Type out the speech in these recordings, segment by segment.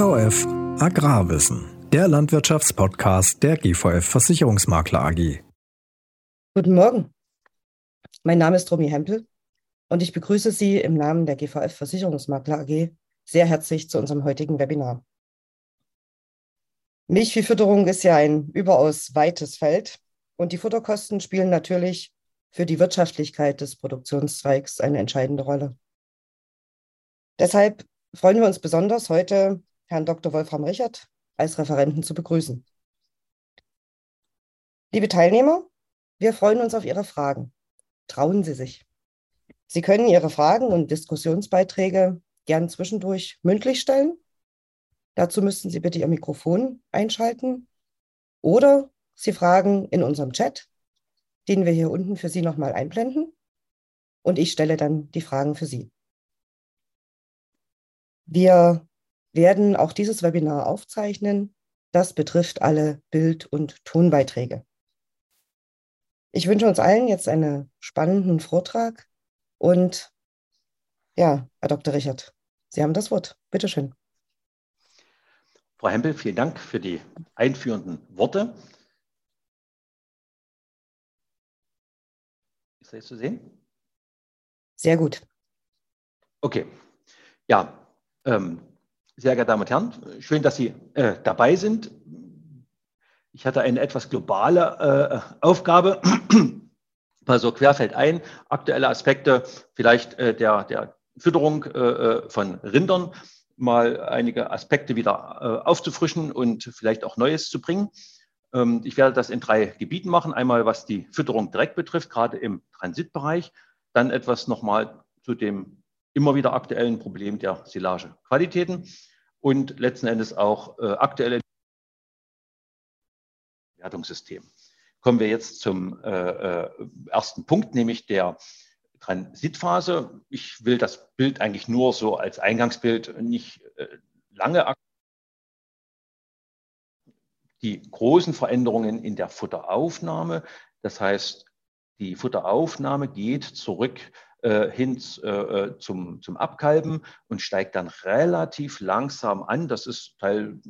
GVF Agrarwissen, der Landwirtschaftspodcast der GVF Versicherungsmakler AG. Guten Morgen. Mein Name ist Romy Hempel und ich begrüße Sie im Namen der GVF Versicherungsmakler AG sehr herzlich zu unserem heutigen Webinar. Milchviehfütterung ist ja ein überaus weites Feld und die Futterkosten spielen natürlich für die Wirtschaftlichkeit des Produktionszweigs eine entscheidende Rolle. Deshalb freuen wir uns besonders, heute Herrn Dr. Wolfram Richard als Referenten zu begrüßen. Liebe Teilnehmer, wir freuen uns auf Ihre Fragen. Trauen Sie sich. Sie können Ihre Fragen und Diskussionsbeiträge gern zwischendurch mündlich stellen. Dazu müssten Sie bitte Ihr Mikrofon einschalten oder Sie fragen in unserem Chat, den wir hier unten für Sie nochmal einblenden. Und ich stelle dann die Fragen für Sie. Wir werden auch dieses Webinar aufzeichnen. Das betrifft alle Bild- und Tonbeiträge. Ich wünsche uns allen jetzt einen spannenden Vortrag und ja, Herr Dr. Richard, Sie haben das Wort. Bitte schön. Frau Hempel, vielen Dank für die einführenden Worte. Ist das zu sehen? Sehr gut. Okay. Ja, ähm, sehr geehrte Damen und Herren, schön, dass Sie äh, dabei sind. Ich hatte eine etwas globale äh, Aufgabe, also querfeld ein, aktuelle Aspekte vielleicht äh, der, der Fütterung äh, äh, von Rindern, mal einige Aspekte wieder äh, aufzufrischen und vielleicht auch Neues zu bringen. Ähm, ich werde das in drei Gebieten machen. Einmal, was die Fütterung direkt betrifft, gerade im Transitbereich. Dann etwas nochmal zu dem immer wieder aktuellen Problem der Silagequalitäten und letzten Endes auch äh, aktuelle Wertungssystem. Kommen wir jetzt zum äh, äh, ersten Punkt, nämlich der Transitphase. Ich will das Bild eigentlich nur so als Eingangsbild nicht äh, lange die großen Veränderungen in der Futteraufnahme. Das heißt, die Futteraufnahme geht zurück äh, hin äh, zum, zum Abkalben und steigt dann relativ langsam an. Das ist Teil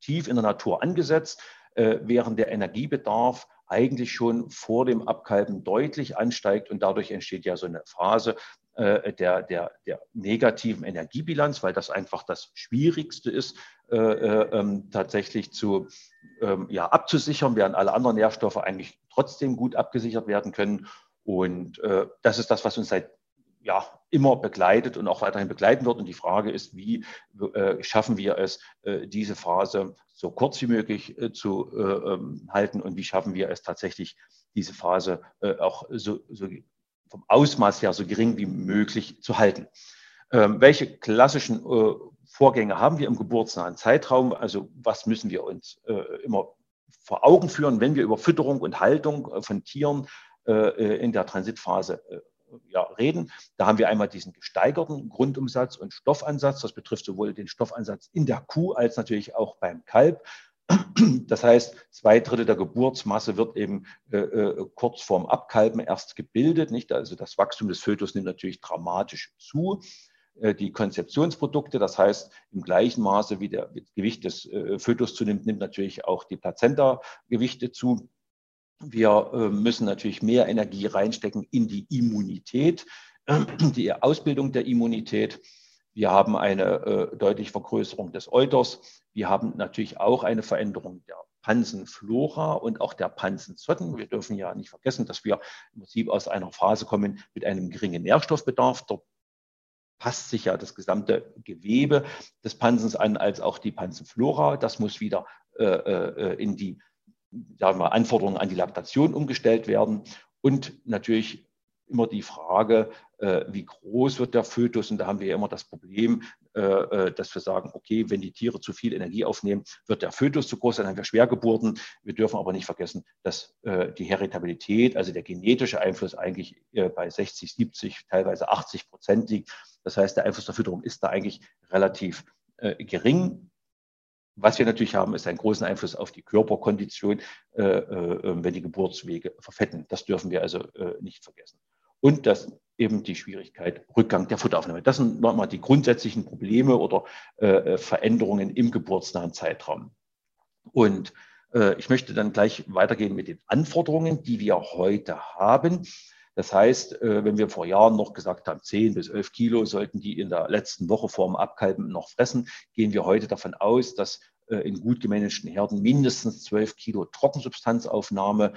tief in der Natur angesetzt, äh, während der Energiebedarf eigentlich schon vor dem Abkalben deutlich ansteigt und dadurch entsteht ja so eine Phase äh, der, der, der negativen Energiebilanz, weil das einfach das Schwierigste ist, äh, äh, ähm, tatsächlich zu, ähm, ja, abzusichern, während alle anderen Nährstoffe eigentlich trotzdem gut abgesichert werden können. Und äh, das ist das, was uns seit ja, immer begleitet und auch weiterhin begleiten wird. Und die Frage ist, wie äh, schaffen wir es, äh, diese Phase so kurz wie möglich äh, zu äh, ähm, halten und wie schaffen wir es tatsächlich, diese Phase äh, auch so, so, vom Ausmaß her so gering wie möglich zu halten. Ähm, welche klassischen äh, Vorgänge haben wir im geburtsnahen Zeitraum? Also was müssen wir uns immer vor Augen führen, wenn wir über Fütterung und Haltung von Tieren in der Transitphase äh, ja, reden. Da haben wir einmal diesen gesteigerten Grundumsatz und Stoffansatz. Das betrifft sowohl den Stoffansatz in der Kuh als natürlich auch beim Kalb. Das heißt, zwei Drittel der Geburtsmasse wird eben äh, kurz vorm Abkalben erst gebildet. Nicht? Also das Wachstum des Fötus nimmt natürlich dramatisch zu. Äh, die Konzeptionsprodukte, das heißt, im gleichen Maße wie der Gewicht des äh, Fötus zunimmt, nimmt natürlich auch die Plazenta-Gewichte zu. Wir äh, müssen natürlich mehr Energie reinstecken in die Immunität, die Ausbildung der Immunität. Wir haben eine äh, deutliche Vergrößerung des Euters. Wir haben natürlich auch eine Veränderung der Pansenflora und auch der Pansenzotten. Wir dürfen ja nicht vergessen, dass wir im Prinzip aus einer Phase kommen mit einem geringen Nährstoffbedarf. Dort passt sich ja das gesamte Gewebe des Pansens an, als auch die Pansenflora. Das muss wieder äh, in die sagen wir, Anforderungen an die Laktation umgestellt werden und natürlich immer die Frage, äh, wie groß wird der Fötus? Und da haben wir ja immer das Problem, äh, äh, dass wir sagen, okay, wenn die Tiere zu viel Energie aufnehmen, wird der Fötus zu groß, dann haben wir Schwergeburten. Wir dürfen aber nicht vergessen, dass die Heritabilität, also der genetische Einfluss eigentlich bei 60, 70, teilweise 80 Prozent liegt. Das heißt, der Einfluss der Fütterung ist da eigentlich relativ gering. Was wir natürlich haben, ist einen großen Einfluss auf die Körperkondition, äh, äh, wenn die Geburtswege verfetten. Das dürfen wir also äh, nicht vergessen. und das eben die Schwierigkeit Rückgang der Futteraufnahme. Das sind nochmal die grundsätzlichen Probleme oder äh, Veränderungen im geburtsnahen Zeitraum. Und äh, ich möchte dann gleich weitergehen mit den Anforderungen, die wir heute haben. Das heißt, äh, wenn wir vor Jahren noch gesagt haben, 10 bis 11 Kilo sollten die in der letzten Woche vor dem Abkalben noch fressen, gehen wir heute davon aus, dass äh, in gut gemanagten Herden mindestens 12 Kilo Trockensubstanzaufnahme,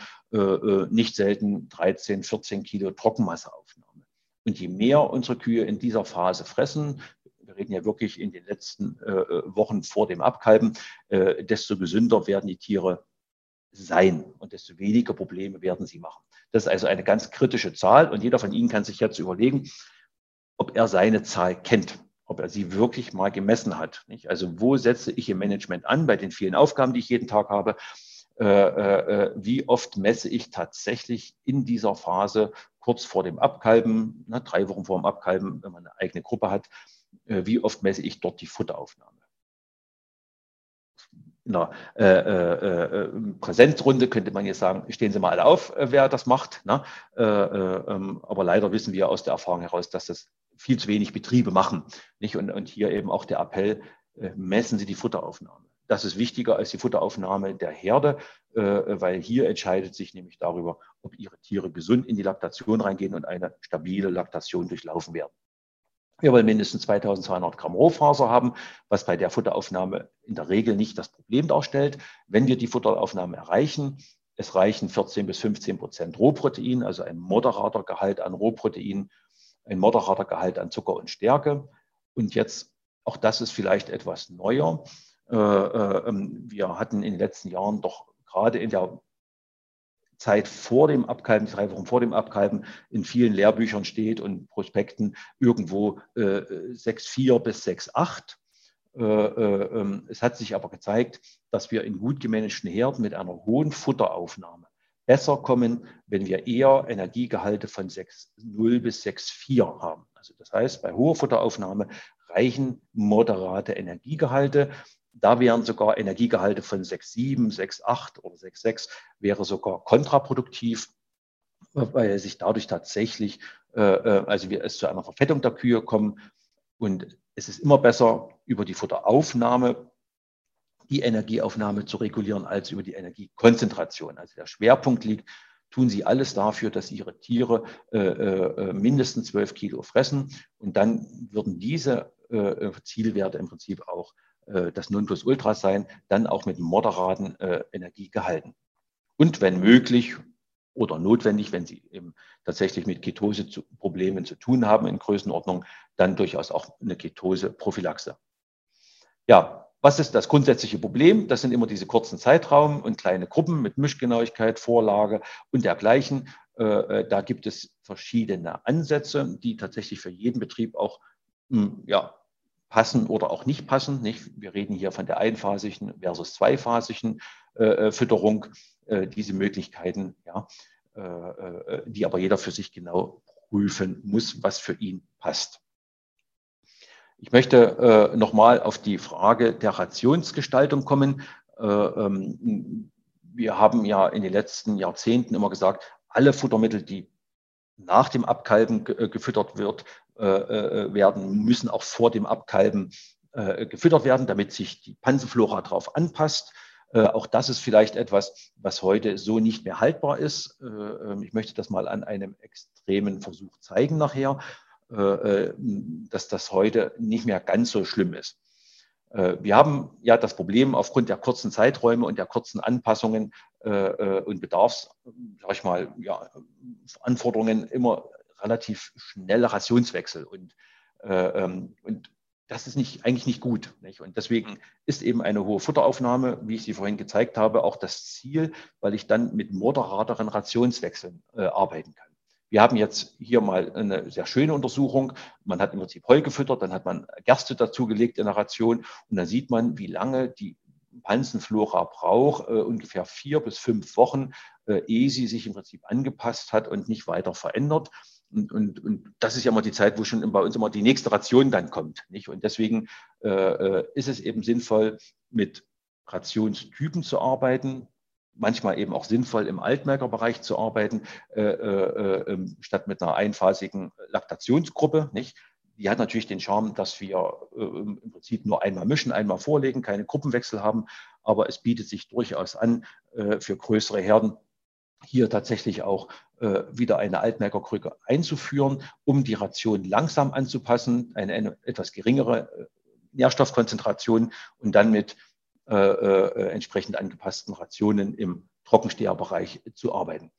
nicht selten 13, 14 Kilo Trockenmasseaufnahme. Und je mehr unsere Kühe in dieser Phase fressen, wir reden ja wirklich in den letzten Wochen vor dem Abkalben, desto gesünder werden die Tiere sein und desto weniger Probleme werden sie machen. Das ist also eine ganz kritische Zahl und jeder von Ihnen kann sich jetzt überlegen, ob er seine Zahl kennt, ob er sie wirklich mal gemessen hat. Nicht? Also wo setze ich im Management an bei den vielen Aufgaben, die ich jeden Tag habe? Äh, äh, wie oft messe ich tatsächlich in dieser Phase kurz vor dem Abkalben, na, drei Wochen vor dem Abkalben, wenn man eine eigene Gruppe hat, äh, wie oft messe ich dort die Futteraufnahme? In einer äh, äh, äh, Präsenzrunde könnte man jetzt sagen, stehen Sie mal alle auf, äh, wer das macht. Ne? Äh, äh, ähm, aber leider wissen wir aus der Erfahrung heraus, dass das viel zu wenig Betriebe machen. Nicht? Und, und hier eben auch der Appell, messen Sie die Futteraufnahme. Das ist wichtiger als die Futteraufnahme der Herde, weil hier entscheidet sich nämlich darüber, ob Ihre Tiere gesund in die Laktation reingehen und eine stabile Laktation durchlaufen werden. Wir wollen mindestens 2200 Gramm Rohfaser haben, was bei der Futteraufnahme in der Regel nicht das Problem darstellt. Wenn wir die Futteraufnahme erreichen, es reichen 14 bis 15 Prozent Rohprotein, also ein moderater Gehalt an Rohprotein, ein moderater Gehalt an Zucker und Stärke. Und jetzt, auch das ist vielleicht etwas neuer. Äh, äh, ähm, wir hatten in den letzten Jahren doch gerade in der Zeit vor dem Abkalben, drei Wochen vor dem Abkalben, in vielen Lehrbüchern steht und Prospekten irgendwo äh, 6,4 bis 6,8. Äh, äh, ähm, es hat sich aber gezeigt, dass wir in gut gemanagten Herden mit einer hohen Futteraufnahme besser kommen, wenn wir eher Energiegehalte von 6,0 bis 6,4 haben. Also das heißt, bei hoher Futteraufnahme reichen moderate Energiegehalte. Da wären sogar Energiegehalte von 6,7, 6,8 oder 6,6 wäre sogar kontraproduktiv, weil sich dadurch tatsächlich, äh, also wir es zu einer Verfettung der Kühe kommen. Und es ist immer besser, über die Futteraufnahme die Energieaufnahme zu regulieren, als über die Energiekonzentration. Also der Schwerpunkt liegt, tun Sie alles dafür, dass Ihre Tiere äh, äh, mindestens 12 Kilo fressen. Und dann würden diese äh, Zielwerte im Prinzip auch äh, das Nonplusultra sein, dann auch mit moderaten äh, Energiegehalten. Und wenn möglich oder notwendig, wenn Sie eben tatsächlich mit Ketose-Problemen zu tun haben in Größenordnung, dann durchaus auch eine Ketose-Prophylaxe. Ja, was ist das grundsätzliche Problem? Das sind immer diese kurzen Zeitraum und kleine Gruppen mit Mischgenauigkeit, Vorlage und dergleichen. Äh, äh da gibt es verschiedene Ansätze, die tatsächlich für jeden Betrieb auch hm, ja, passen oder auch nicht passen. Wir reden hier von der einphasigen versus zweiphasigen äh, Fütterung. Äh, diese Möglichkeiten, ja, äh, äh, die aber jeder für sich genau prüfen muss, was für ihn passt. Ich möchte äh, nochmal auf die Frage der Rationsgestaltung kommen. Ähm, wir haben ja in den letzten Jahrzehnten immer gesagt, alle Futtermittel, die nach dem Abkalben gefüttert wird, äh, äh, werden, müssen auch vor dem Abkalben äh, gefüttert werden, damit sich die Pansenflora darauf anpasst. Auch das ist vielleicht etwas, was heute so nicht mehr haltbar ist. Ähm, ich möchte das mal an einem extremen Versuch zeigen nachher, dass das heute nicht mehr ganz so schlimm ist. Wir haben ja das Problem aufgrund der kurzen Zeiträume und der kurzen Anpassungen und Bedarfs, sag ich mal, ja, Anforderungen immer relativ schnelle Rationswechsel und, äh, ähm, und das ist nicht, eigentlich nicht gut. Nicht? Und deswegen ist eben eine hohe Futteraufnahme, wie ich sie vorhin gezeigt habe, auch das Ziel, weil ich dann mit moderateren Rationswechseln äh, arbeiten kann. Wir haben jetzt hier mal eine sehr schöne Untersuchung. Man hat im Prinzip Heu gefüttert, dann hat man Gerste dazugelegt in der Ration und dann sieht man, wie lange die Pansenflora braucht, äh, ungefähr vier bis fünf Wochen, äh, ehe sie sich im Prinzip angepasst hat und nicht weiter verändert. Und, und, und das ist ja immer die Zeit, wo schon bei uns immer die nächste Ration dann kommt. Nicht? Und deswegen äh, äh, ist es eben sinnvoll, mit Rationstypen zu arbeiten. manchmal eben auch sinnvoll, im Altmerkerbereich zu arbeiten, äh, äh, ähm, statt mit einer einphasigen Laktationsgruppe. Nicht? Die hat natürlich den Charme, dass wir äh, im Prinzip nur einmal mischen, einmal vorlegen, keine Gruppenwechsel haben, aber es bietet sich durchaus an, äh, für größere Herden hier tatsächlich auch äh, wieder eine Altmerkerkrücke einzuführen, um die Ration langsam anzupassen, eine, eine etwas geringere äh, Nährstoffkonzentration und dann mit äh, äh, entsprechend angepassten Rationen im Trockensteherbereich zu arbeiten.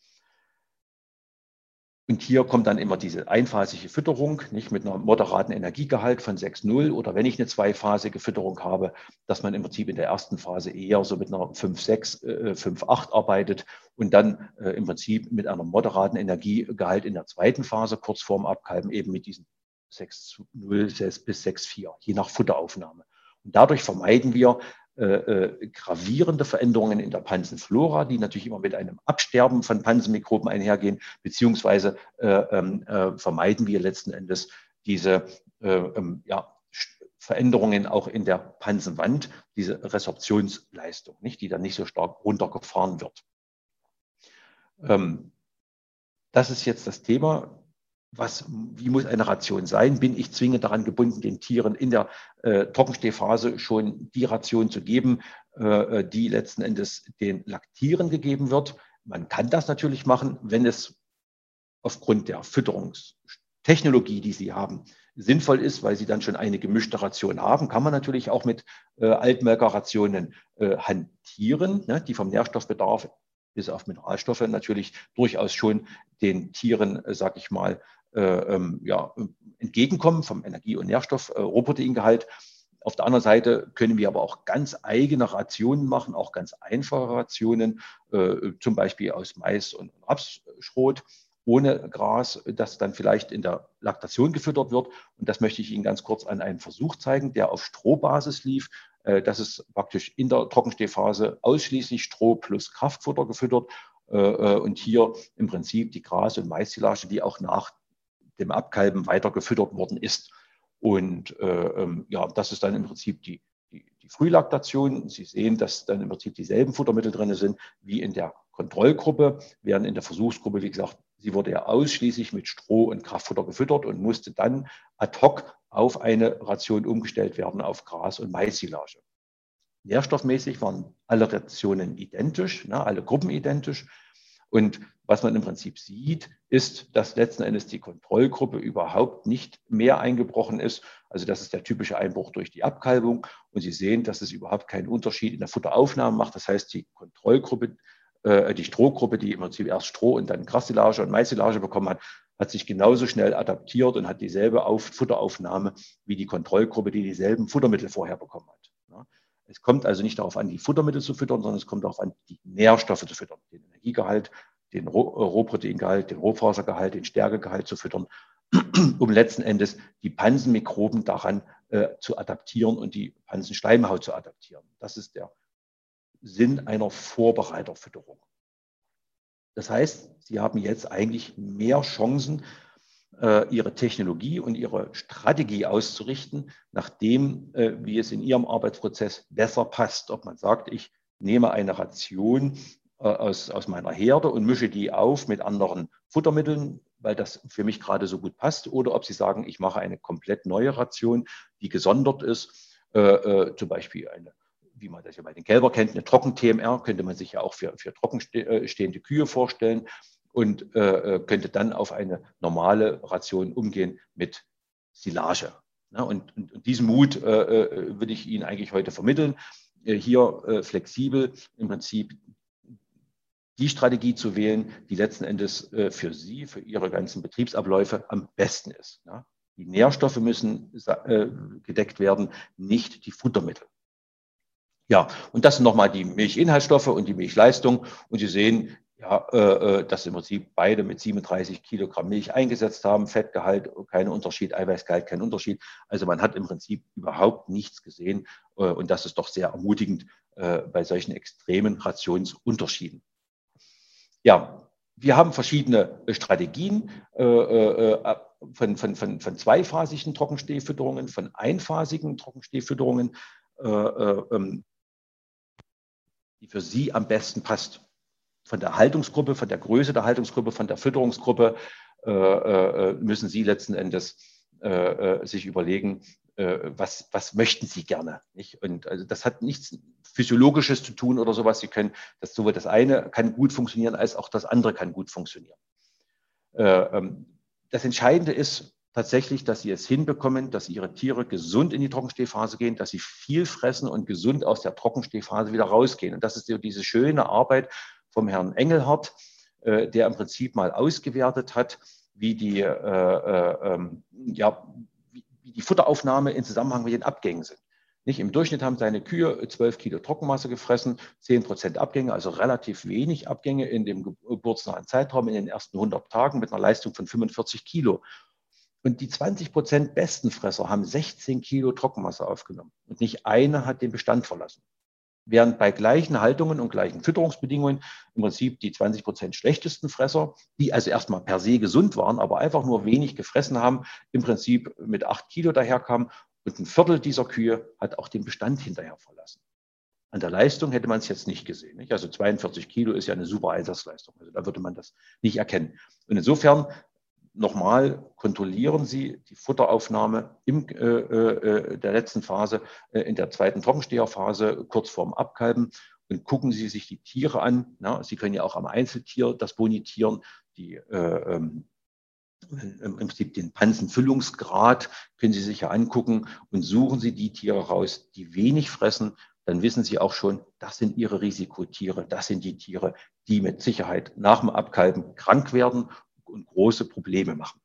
Und hier kommt dann immer diese einphasige Fütterung, nicht mit einer moderaten Energiegehalt von 6,0 oder wenn ich eine zweiphasige Fütterung habe, dass man im Prinzip in der ersten Phase eher so mit einer 5,6, äh, 5,8 arbeitet und dann äh, im Prinzip mit einem moderaten Energiegehalt in der zweiten Phase kurz vorm Abkalben eben mit diesen 6,0 bis 6,4, je nach Futteraufnahme. Und dadurch vermeiden wir äh, äh, gravierende Veränderungen in der Pansenflora, die natürlich immer mit einem Absterben von Pansenmikroben einhergehen, beziehungsweise äh, ähm, äh, vermeiden wir letzten Endes diese äh, ähm, ja, Veränderungen auch in der Pansenwand, diese Resorptionsleistung, nicht, die dann nicht so stark runtergefahren wird. Ähm, das ist jetzt das Thema was, wie muss eine Ration sein? Bin ich zwingend daran gebunden, den Tieren in der äh, Trockenstehphase schon die Ration zu geben, äh, die letzten Endes den Laktieren gegeben wird? Man kann das natürlich machen, wenn es aufgrund der Fütterungstechnologie, die Sie haben, sinnvoll ist, weil Sie dann schon eine gemischte Ration haben, kann man natürlich auch mit äh, Altmelkerrationen äh, hantieren, ne, die vom Nährstoffbedarf bis auf Mineralstoffe natürlich durchaus schon den Tieren, äh, sag ich mal, äh, ähm, ja, entgegenkommen vom Energie- und Nährstoff, äh, Rohproteingehalt. Auf der anderen Seite können wir aber auch ganz eigene Rationen machen, auch ganz einfache Rationen, äh, zum Beispiel aus Mais und Rapsschrot ohne Gras, das dann vielleicht in der Laktation gefüttert wird. Und das möchte ich Ihnen ganz kurz an einem Versuch zeigen, der auf Strohbasis lief. Äh, das ist praktisch in der Trockenstehphase ausschließlich Stroh plus Kraftfutter gefüttert äh, äh, und hier im Prinzip die Gras- und Maissilage, die auch nach dem Abkalben weiter gefüttert worden ist. Und ähm, ja, das ist dann im Prinzip die, die, die Frühlaktation. Sie sehen, dass dann im Prinzip dieselben Futtermittel drin sind wie in der Kontrollgruppe, während in der Versuchsgruppe, wie gesagt, sie wurde ja ausschließlich mit Stroh und Kraftfutter gefüttert und musste dann ad hoc auf eine Ration umgestellt werden auf Gras- und Maissilage. Nährstoffmäßig waren alle Rationen identisch, ne, alle Gruppen identisch. Und was man im Prinzip sieht, ist, dass letzten Endes die Kontrollgruppe überhaupt nicht mehr eingebrochen ist. Also das ist der typische Einbruch durch die Abkalbung. Und Sie sehen, dass es überhaupt keinen Unterschied in der Futteraufnahme macht. Das heißt, die Kontrollgruppe, äh, die Strohgruppe, die im Prinzip erst Stroh und dann Grassilage und Maissilage bekommen hat, hat sich genauso schnell adaptiert und hat dieselbe Auf Futteraufnahme wie die Kontrollgruppe, die dieselben Futtermittel vorher bekommen hat. Ja. Es kommt also nicht darauf an, die Futtermittel zu füttern, sondern es kommt darauf an, die Nährstoffe zu füttern, den Energiegehalt, den äh, Rohproteingehalt, den Rohfasergehalt, den Stärkegehalt zu füttern, um letzten Endes die Pansenmikroben daran äh, zu adaptieren und die Pansenschleimhaut zu adaptieren. Das ist der Sinn einer Vorbereiterfütterung. Das heißt, Sie haben jetzt eigentlich mehr Chancen, äh, Ihre Technologie und Ihre Strategie auszurichten, nachdem, äh, wie es in Ihrem Arbeitsprozess besser passt. Ob man sagt, ich nehme eine Ration äh, aus, aus meiner Herde und mische die auf mit anderen Futtermitteln, weil das für mich gerade so gut passt, oder ob Sie sagen, ich mache eine komplett neue Ration, die gesondert ist, zum Beispiel eine wie man das ja bei den Kälber kennt, eine Trocken-TMR, könnte man sich ja auch für, für trockenstehende Kühe vorstellen und äh, äh, könnte dann auf eine normale Ration umgehen mit Silage. Ja, und, und, und, diesen Mut äh, äh würde ich Ihnen eigentlich heute vermitteln, äh, hier äh, flexibel im Prinzip die Strategie zu wählen, die letzten Endes für Sie, für Ihre ganzen Betriebsabläufe am besten ist. Ja. Die Nährstoffe müssen gedeckt werden, nicht die Futtermittel. Ja, und das sind nochmal die Milchinhaltsstoffe und die Milchleistung. Und Sie sehen, ja, äh, äh dass im Prinzip beide mit 37 Kilogramm Milch eingesetzt haben. Fettgehalt, kein Unterschied, Eiweißgehalt, kein Unterschied. Also man hat im Prinzip überhaupt nichts gesehen. Äh, und das ist doch sehr ermutigend äh, bei solchen extremen Rationsunterschieden. Ja, wir haben verschiedene Strategien äh, äh, von, von, von, von zweiphasigen Trockenstehfütterungen, von einphasigen Trockenstehfütterungen. Ähm, die für Sie am besten passt. von der Haltungsgruppe, von der Größe der Haltungsgruppe, von der Fütterungsgruppe äh, äh, müssen Sie letzten Endes äh, äh sich überlegen, äh, was, was möchten Sie gerne. Nicht? Und also das hat nichts Physiologisches zu tun oder sowas. Sie können, das sowohl das eine kann gut funktionieren, als auch das andere kann gut funktionieren. Äh, ähm, das Entscheidende ist tatsächlich, dass Sie es hinbekommen, dass Ihre Tiere gesund in die Trockenstehphase gehen, dass sie viel fressen und gesund aus der Trockenstehphase wieder rausgehen. Und das ist diese schöne Arbeit vom Herrn Engelhardt, äh, der im Prinzip mal ausgewertet hat, wie die, äh, äh, ähm, ja, wie die Futteraufnahme in Zusammenhang mit den Abgängen sind. Nicht? Im Durchschnitt haben seine Kühe 12 Kilo Trockenmasse gefressen, 10 Prozent Abgänge, also relativ wenig Abgänge in dem geburtsnahen Zeitraum in den ersten 100 Tagen mit einer Leistung von 45 Kilo. Und die 20 Prozent besten Fresser haben 16 Kilo Trockenmasse aufgenommen und nicht eine hat den Bestand verlassen. Während bei gleichen Haltungen und gleichen Fütterungsbedingungen im Prinzip die 20 Prozent schlechtesten Fresser, die also erstmal per se gesund waren, aber einfach nur wenig gefressen haben, im Prinzip mit acht Kilo daherkamen. Und ein Viertel dieser Kühe hat auch den Bestand hinterher verlassen. An der Leistung hätte man es jetzt nicht gesehen. Nicht? Also 42 Kilo ist ja eine super Einsatzleistung. Also da würde man das nicht erkennen. Und insofern nochmal kontrollieren Sie die Futteraufnahme in äh, äh, der letzten Phase, äh, in der zweiten Trockensteherphase, kurz vorm Abkalben und gucken Sie sich die Tiere an. Na, Sie können ja auch am Einzeltier das bonitieren, die äh, ähm, im Prinzip den Pansenfüllungsgrad können Sie sich ja angucken und suchen Sie die Tiere raus, die wenig fressen. Dann wissen Sie auch schon, das sind Ihre Risikotiere, das sind die Tiere, die mit Sicherheit nach dem Abkalben krank werden und große Probleme machen.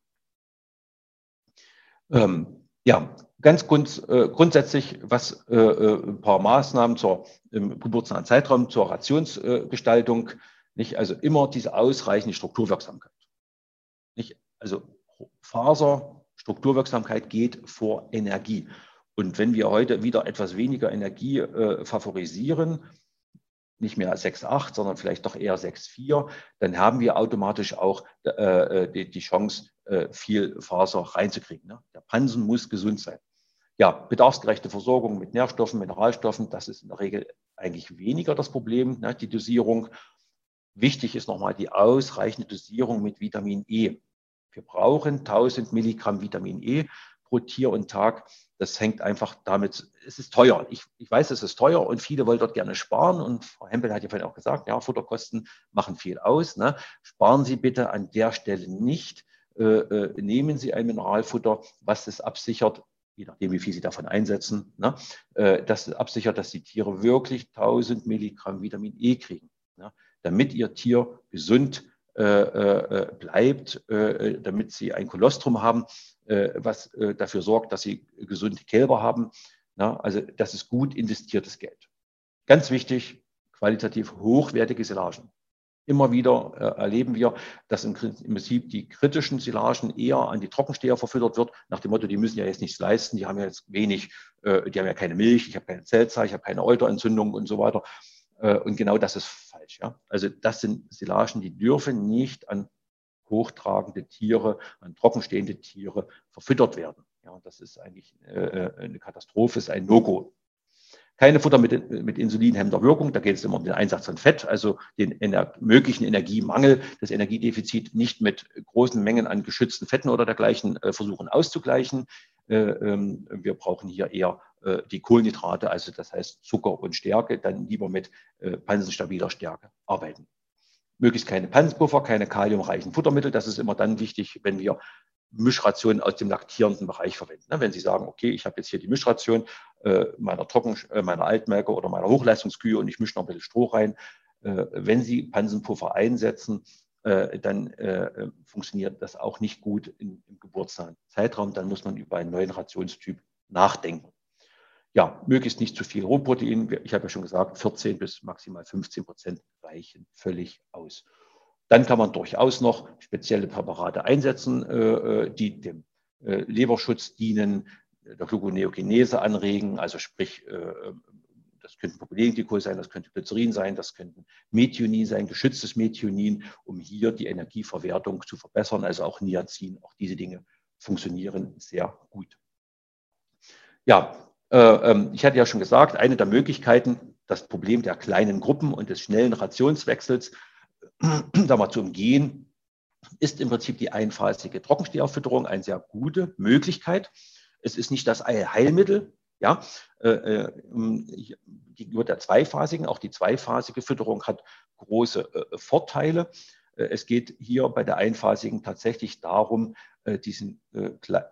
Ähm, ja, ganz grund, äh, grundsätzlich, was äh, äh, ein paar Maßnahmen zur im geburtsnahen Zeitraum zur Rationsgestaltung, nicht? Also immer diese ausreichende Strukturwirksamkeit. Nicht? Also Faser, Strukturwirksamkeit geht vor Energie. Und wenn wir heute wieder etwas weniger Energie äh, favorisieren, nicht mehr 6,8, sondern vielleicht doch eher 6,4, dann haben wir automatisch auch äh, äh, die, die, Chance, äh, viel Faser reinzukriegen. Ne? Der Pansen muss gesund sein. Ja, bedarfsgerechte Versorgung mit Nährstoffen, Mineralstoffen, das ist in der Regel eigentlich weniger das Problem, ne? die Dosierung. Wichtig ist nochmal die ausreichende Dosierung mit Vitamin E. Wir brauchen 1000 Milligramm Vitamin E pro Tier und Tag. Das hängt einfach damit, es ist teuer. Ich, ich weiß, es ist teuer und viele wollen dort gerne sparen. Und Frau Hempel hat ja vorhin auch gesagt, ja, Futterkosten machen viel aus. Ne? Sparen Sie bitte an der Stelle nicht. Äh, äh, nehmen Sie ein Mineralfutter, was das absichert, je nachdem, wie viel Sie davon einsetzen, ne? äh, das absichert, dass die Tiere wirklich 1000 Milligramm Vitamin E kriegen, ne? damit Ihr Tier gesund äh, bleibt, äh, damit Sie ein Kolostrum haben, äh, was äh, dafür sorgt, dass sie gesunde Kälber haben. Na, also das ist gut investiertes Geld. Ganz wichtig, qualitativ hochwertige Silagen. Immer wieder äh, erleben wir, dass im, Prinzip die kritischen Silagen eher an die Trockensteher verfüttert wird, nach dem Motto, die müssen ja jetzt nichts leisten, die haben ja jetzt wenig, äh, die haben ja keine Milch, ich habe keine Zellzahl, ich habe keine Euterentzündung und so weiter. Äh, und genau das ist falsch. Ja? Also das sind Silagen, die dürfen nicht an hochtragende Tiere, an trockenstehende Tiere verfüttert werden. Ja, das ist eigentlich äh, äh, eine Katastrophe, ist ein No-Go. Keine Futter mit, mit insulinhemmender Wirkung, da geht es immer um den Einsatz von Fett, also den ener möglichen Energiemangel, das Energiedefizit nicht mit großen Mengen an geschützten Fetten oder dergleichen äh, versuchen auszugleichen. Äh, ähm, wir brauchen hier eher äh, die Kohlenhydrate, also das heißt Zucker und Stärke, dann lieber mit äh, pansenstabiler Stärke arbeiten möglichst keine Panzpuffer, keine kaliumreichen Futtermittel. Das ist immer dann wichtig, wenn wir Mischrationen aus dem laktierenden Bereich verwenden. Ne, wenn Sie sagen, okay, ich habe jetzt hier die Mischration meiner Trocken, meiner Altmelke oder meiner Hochleistungskühe und ich mische noch ein bisschen Stroh rein. Wenn Sie Pansenpuffer einsetzen, dann funktioniert das auch nicht gut im geburtsnahen Zeitraum. Dann muss man über einen neuen Rationstyp nachdenken ja, möglichst nicht zu viel Rohprotein. Ich habe ja schon gesagt, 14 bis maximal 15 Prozent reichen völlig aus. Dann kann man durchaus noch spezielle Präparate einsetzen, äh, äh, die dem äh, Leberschutz dienen, der Gluconeogenese anregen, also sprich, das könnte Propylenglykol sein, das könnte Glycerin sein, das könnte Methionin sein, geschütztes Methionin, um hier die Energieverwertung zu verbessern, also auch Niacin, auch diese Dinge funktionieren sehr gut. Ja, äh, ähm, ich hatte ja schon gesagt, eine der Möglichkeiten, das Problem der kleinen Gruppen und des schnellen Rationswechsels da mal zu umgehen, ist im Prinzip die einphasige Trockenstehauffütterung eine sehr gute Möglichkeit. Es ist nicht das Heilmittel, ja, äh, äh gegenüber der zweiphasigen. Auch die zweiphasige Fütterung hat große äh, Vorteile. Es geht hier bei der einphasigen tatsächlich darum, diese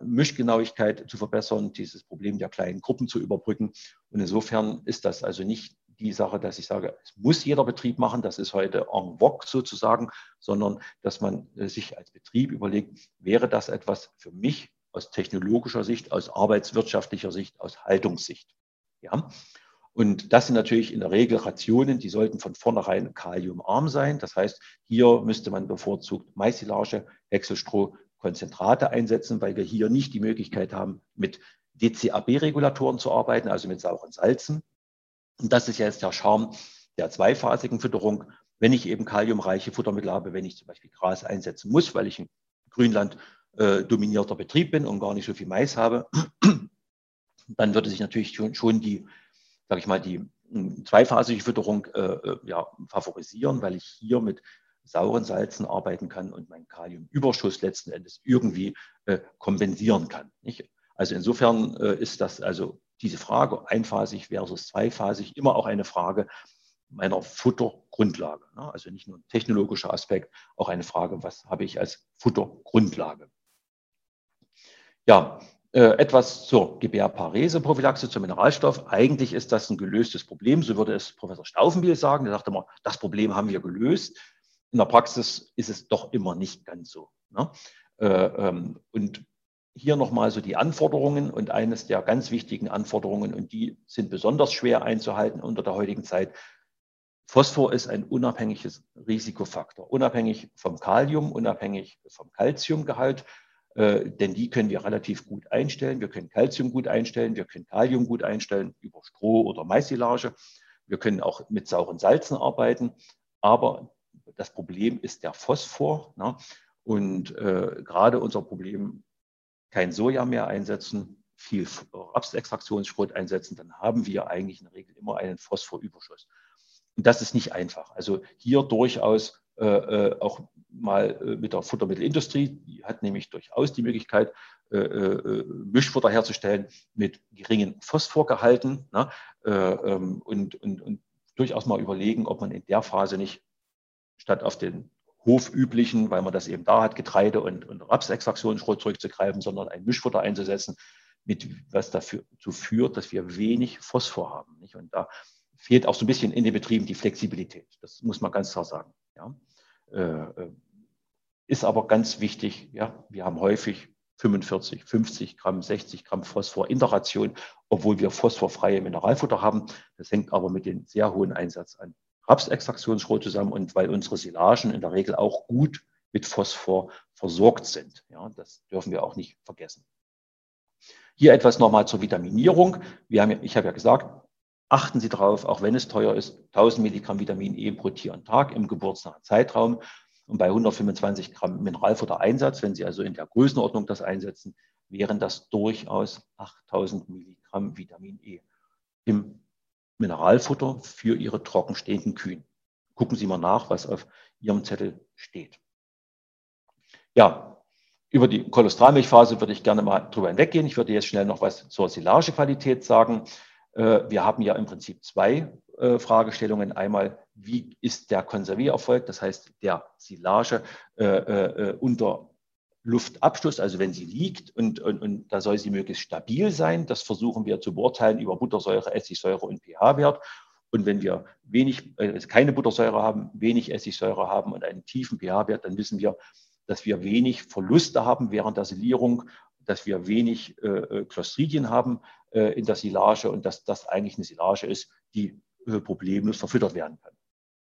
Mischgenauigkeit zu verbessern, dieses Problem der kleinen Gruppen zu überbrücken. Und insofern ist das also nicht die Sache, dass ich sage, es muss jeder Betrieb machen, das ist heute en vogue sozusagen, sondern dass man sich als Betrieb überlegt, wäre das etwas für mich aus technologischer Sicht, aus arbeitswirtschaftlicher Sicht, aus Haltungssicht. Ja? Und das sind natürlich in der Regel Rationen, die sollten von vornherein kaliumarm sein. Das heißt, hier müsste man bevorzugt Maissilage, Wechselstroh, Konzentrate einsetzen, weil wir hier nicht die Möglichkeit haben, mit DCAB-Regulatoren zu arbeiten, also mit sauren Salzen. Und das ist jetzt der Charme der zweiphasigen Fütterung. Wenn ich eben kaliumreiche Futtermittel habe, wenn ich zum Beispiel Gras einsetzen muss, weil ich ein Grünland äh, dominierter Betrieb bin und gar nicht so viel Mais habe, dann würde sich natürlich schon, schon die, sage ich mal, die hm, zweiphasige Fütterung äh, äh, ja, favorisieren, weil ich hier mit sauren Salzen arbeiten kann und meinen Kaliumüberschuss letzten Endes irgendwie äh, kompensieren kann. Nicht? Also insofern äh, ist das also diese Frage einphasig versus zweiphasig immer auch eine Frage meiner Futtergrundlage. Ne? Also nicht nur ein technologischer Aspekt, auch eine Frage, was habe ich als Futtergrundlage. Ja, äh, etwas zur Gebärparese-Prophylaxe, zum Mineralstoff. Eigentlich ist das ein gelöstes Problem, so würde es Professor Stauffenbiel sagen. Der sagte immer, das Problem haben wir gelöst. In der Praxis ist es doch immer nicht ganz so. Ne? Äh, ähm, und hier nochmal so die Anforderungen und eines der ganz wichtigen Anforderungen, und die sind besonders schwer einzuhalten unter der heutigen Zeit. Phosphor ist ein unabhängiges Risikofaktor, unabhängig vom Kalium, unabhängig vom Calciumgehalt. Äh, denn die können wir relativ gut einstellen. Wir können Calcium gut einstellen, wir können Kalium gut einstellen über Stroh oder Maissilage. Wir können auch mit sauren Salzen arbeiten. Aber das Problem ist der Phosphor. Ne? Und äh, gerade unser Problem, kein Soja mehr einsetzen, viel Rapsextraktionsschrot einsetzen, dann haben wir eigentlich in der Regel immer einen Phosphorüberschuss. Und das ist nicht einfach. Also hier durchaus äh, äh auch mal äh, mit der Futtermittelindustrie. Die hat nämlich durchaus die Möglichkeit, äh, äh, Mischfutter herzustellen mit geringen Phosphorgehalten ne? Ähm, und, und, und durchaus mal überlegen, ob man in der Phase nicht statt auf den hofüblichen, weil man das eben da hat, Getreide und, und Rapsextraktionsschrot zurückzugreifen, sondern ein Mischfutter einzusetzen, mit, was dazu führt, dass wir wenig Phosphor haben. Nicht? Und da fehlt auch so ein bisschen in den Betrieben die Flexibilität. Das muss man ganz klar sagen. Ja? Äh, ist aber ganz wichtig, ja, wir haben häufig 45, 50 Gramm, 60 Gramm Phosphor in der Ration, obwohl wir phosphorfreie Mineralfutter haben. Das hängt aber mit dem sehr hohen Einsatz an Rapsextraktionsschrot zusammen und weil unsere Silagen in der Regel auch gut mit Phosphor versorgt sind. Ja, das dürfen wir auch nicht vergessen. Hier etwas nochmal zur Vitaminierung. Wir haben, ich habe ja gesagt, achten Sie darauf, auch wenn es teuer ist, 1000 Milligramm Vitamin E pro Tier am Tag im geburtsnahen Zeitraum. Und bei 125 Gramm Mineralfuttereinsatz, wenn Sie also in der Größenordnung das einsetzen, wären das durchaus 8000 Milligramm Vitamin E im Mineralfutter für Ihre trockenstehenden Kühen. Gucken Sie mal nach, was auf Ihrem Zettel steht. Ja, über die Cholesterolmilchphase würde ich gerne mal drüber hinweggehen. Ich würde jetzt schnell noch was zur Silagequalität sagen. Äh, wir haben ja im Prinzip zwei äh, Fragestellungen. Einmal, wie ist der Konserviererfolg, das heißt der Silage äh, unter Luftabschluss, also wenn sie liegt und, und, und da soll sie möglichst stabil sein. Das versuchen wir zu beurteilen über Buttersäure, Essigsäure und pH-Wert. Und wenn wir wenig, äh, keine Buttersäure haben, wenig Essigsäure haben und einen tiefen pH-Wert, dann wissen wir, dass wir wenig Verluste haben während der Silierung dass wir wenig äh, Clostridien äh, haben äh, in der Silage und dass das eigentlich eine Silage ist, die äh, problemlos verfüttert werden kann.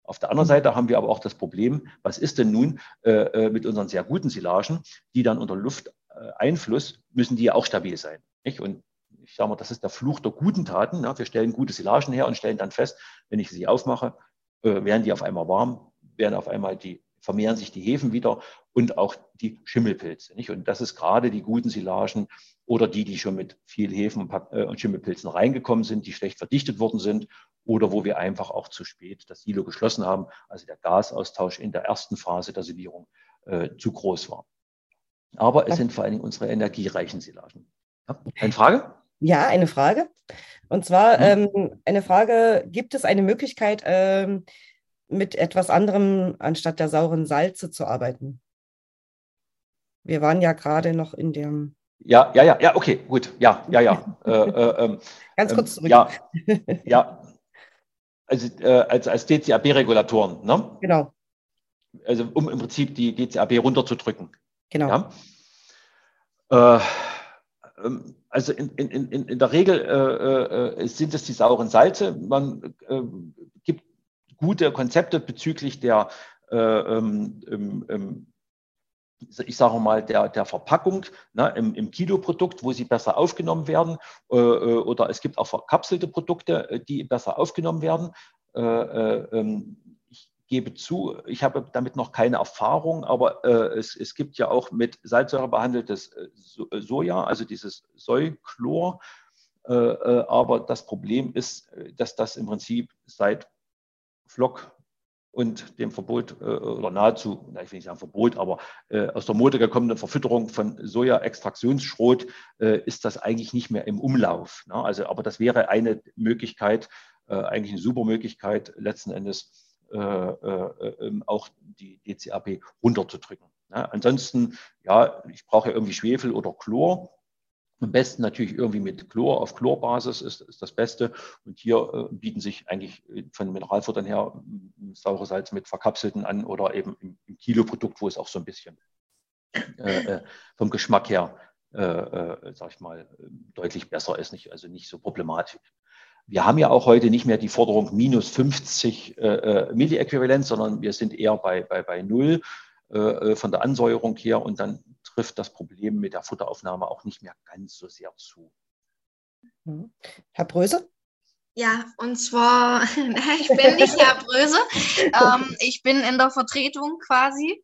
Auf der anderen Seite haben wir aber auch das Problem, was ist denn nun äh, äh mit unseren sehr guten Silagen, die dann unter Lufteinfluss müssen die ja auch stabil sein. Nicht? Und ich sage mal, das ist der Fluch der guten Taten. Ne? Wir stellen gute Silagen her und stellen dann fest, wenn ich sie aufmache, werden die auf einmal warm, werden auf einmal die vermehren sich die Hefen wieder und auch die Schimmelpilze. Nicht? Und das ist gerade die guten Silagen oder die, die schon mit viel Hefen äh, und Schimmelpilzen reingekommen sind, die schlecht verdichtet worden sind oder wo wir einfach auch zu spät das Silo geschlossen haben, also der Gasaustausch in der ersten Phase der Silierung äh, zu groß war. Aber es sind vor allen Dingen unsere energiereichen Silagen. Ja, eine Frage? Ja, eine Frage. Und zwar mhm. ähm, eine Frage, gibt es eine Möglichkeit, ähm, mit etwas anderem anstatt der sauren Salze zu arbeiten? Wir waren ja gerade noch in dem. Ja, ja, ja, ja, okay, gut. Ja, ja, ja. äh, äh, ähm, Ganz kurz ähm, zurück. Ja, ja. Also äh, als, als DCAB-Regulatoren, ne? Genau. Also um im Prinzip die DCAB runterzudrücken. Genau. Ja? Äh, ähm, also in, in, in, in der Regel äh, äh, sind es die sauren Salze. Man äh, gibt gute Konzepte bezüglich der, äh, ähm, ähm, ich sage mal, der, der Verpackung ne, im, im Kiloprodukt, wo sie besser aufgenommen werden. Äh, äh, oder es gibt auch verkapselte Produkte, die besser aufgenommen werden. Ähm, gebe zu, ich habe damit noch keine Erfahrung, aber äh, es, es gibt ja auch mit Salzsäure behandeltes äh, äh, Soja, also dieses Säuchlor. Äh, äh, aber das Problem ist, dass das im Prinzip seit Flock und dem Verbot äh, oder nahezu, ich will nicht sagen Verbot, aber aus der Mode gekommene Verfütterung von Soja-Extraktionsschrot ist das eigentlich nicht mehr im Umlauf. Ne? Also, aber das wäre eine Möglichkeit, eigentlich eine super Möglichkeit, letzten Endes äh, äh, ähm, auch die DCAP runterzudrücken. Ja, ansonsten, ja, ich brauche ja irgendwie Schwefel oder Chlor. Am besten natürlich irgendwie mit Chlor auf Chlorbasis ist, ist das Beste. Und hier äh, bieten sich eigentlich von Mineralfuttern her saure Salz mit verkapselten an oder eben im, im Kiloprodukt, wo es auch so ein bisschen äh, vom Geschmack her, äh, sag ich mal, deutlich besser ist, nicht, also nicht so problematisch. Wir haben ja auch heute nicht mehr die Forderung minus 50 äh, äh, Milliäquivalent, sondern wir sind eher bei, bei, bei Null äh, äh, von der Ansäuerung her und dann trifft das Problem mit der Futteraufnahme auch nicht mehr ganz so sehr zu. Mhm. Herr Bröse? Ja, und zwar, ich bin nicht Herr Bröse, ähm, ich bin in der Vertretung quasi.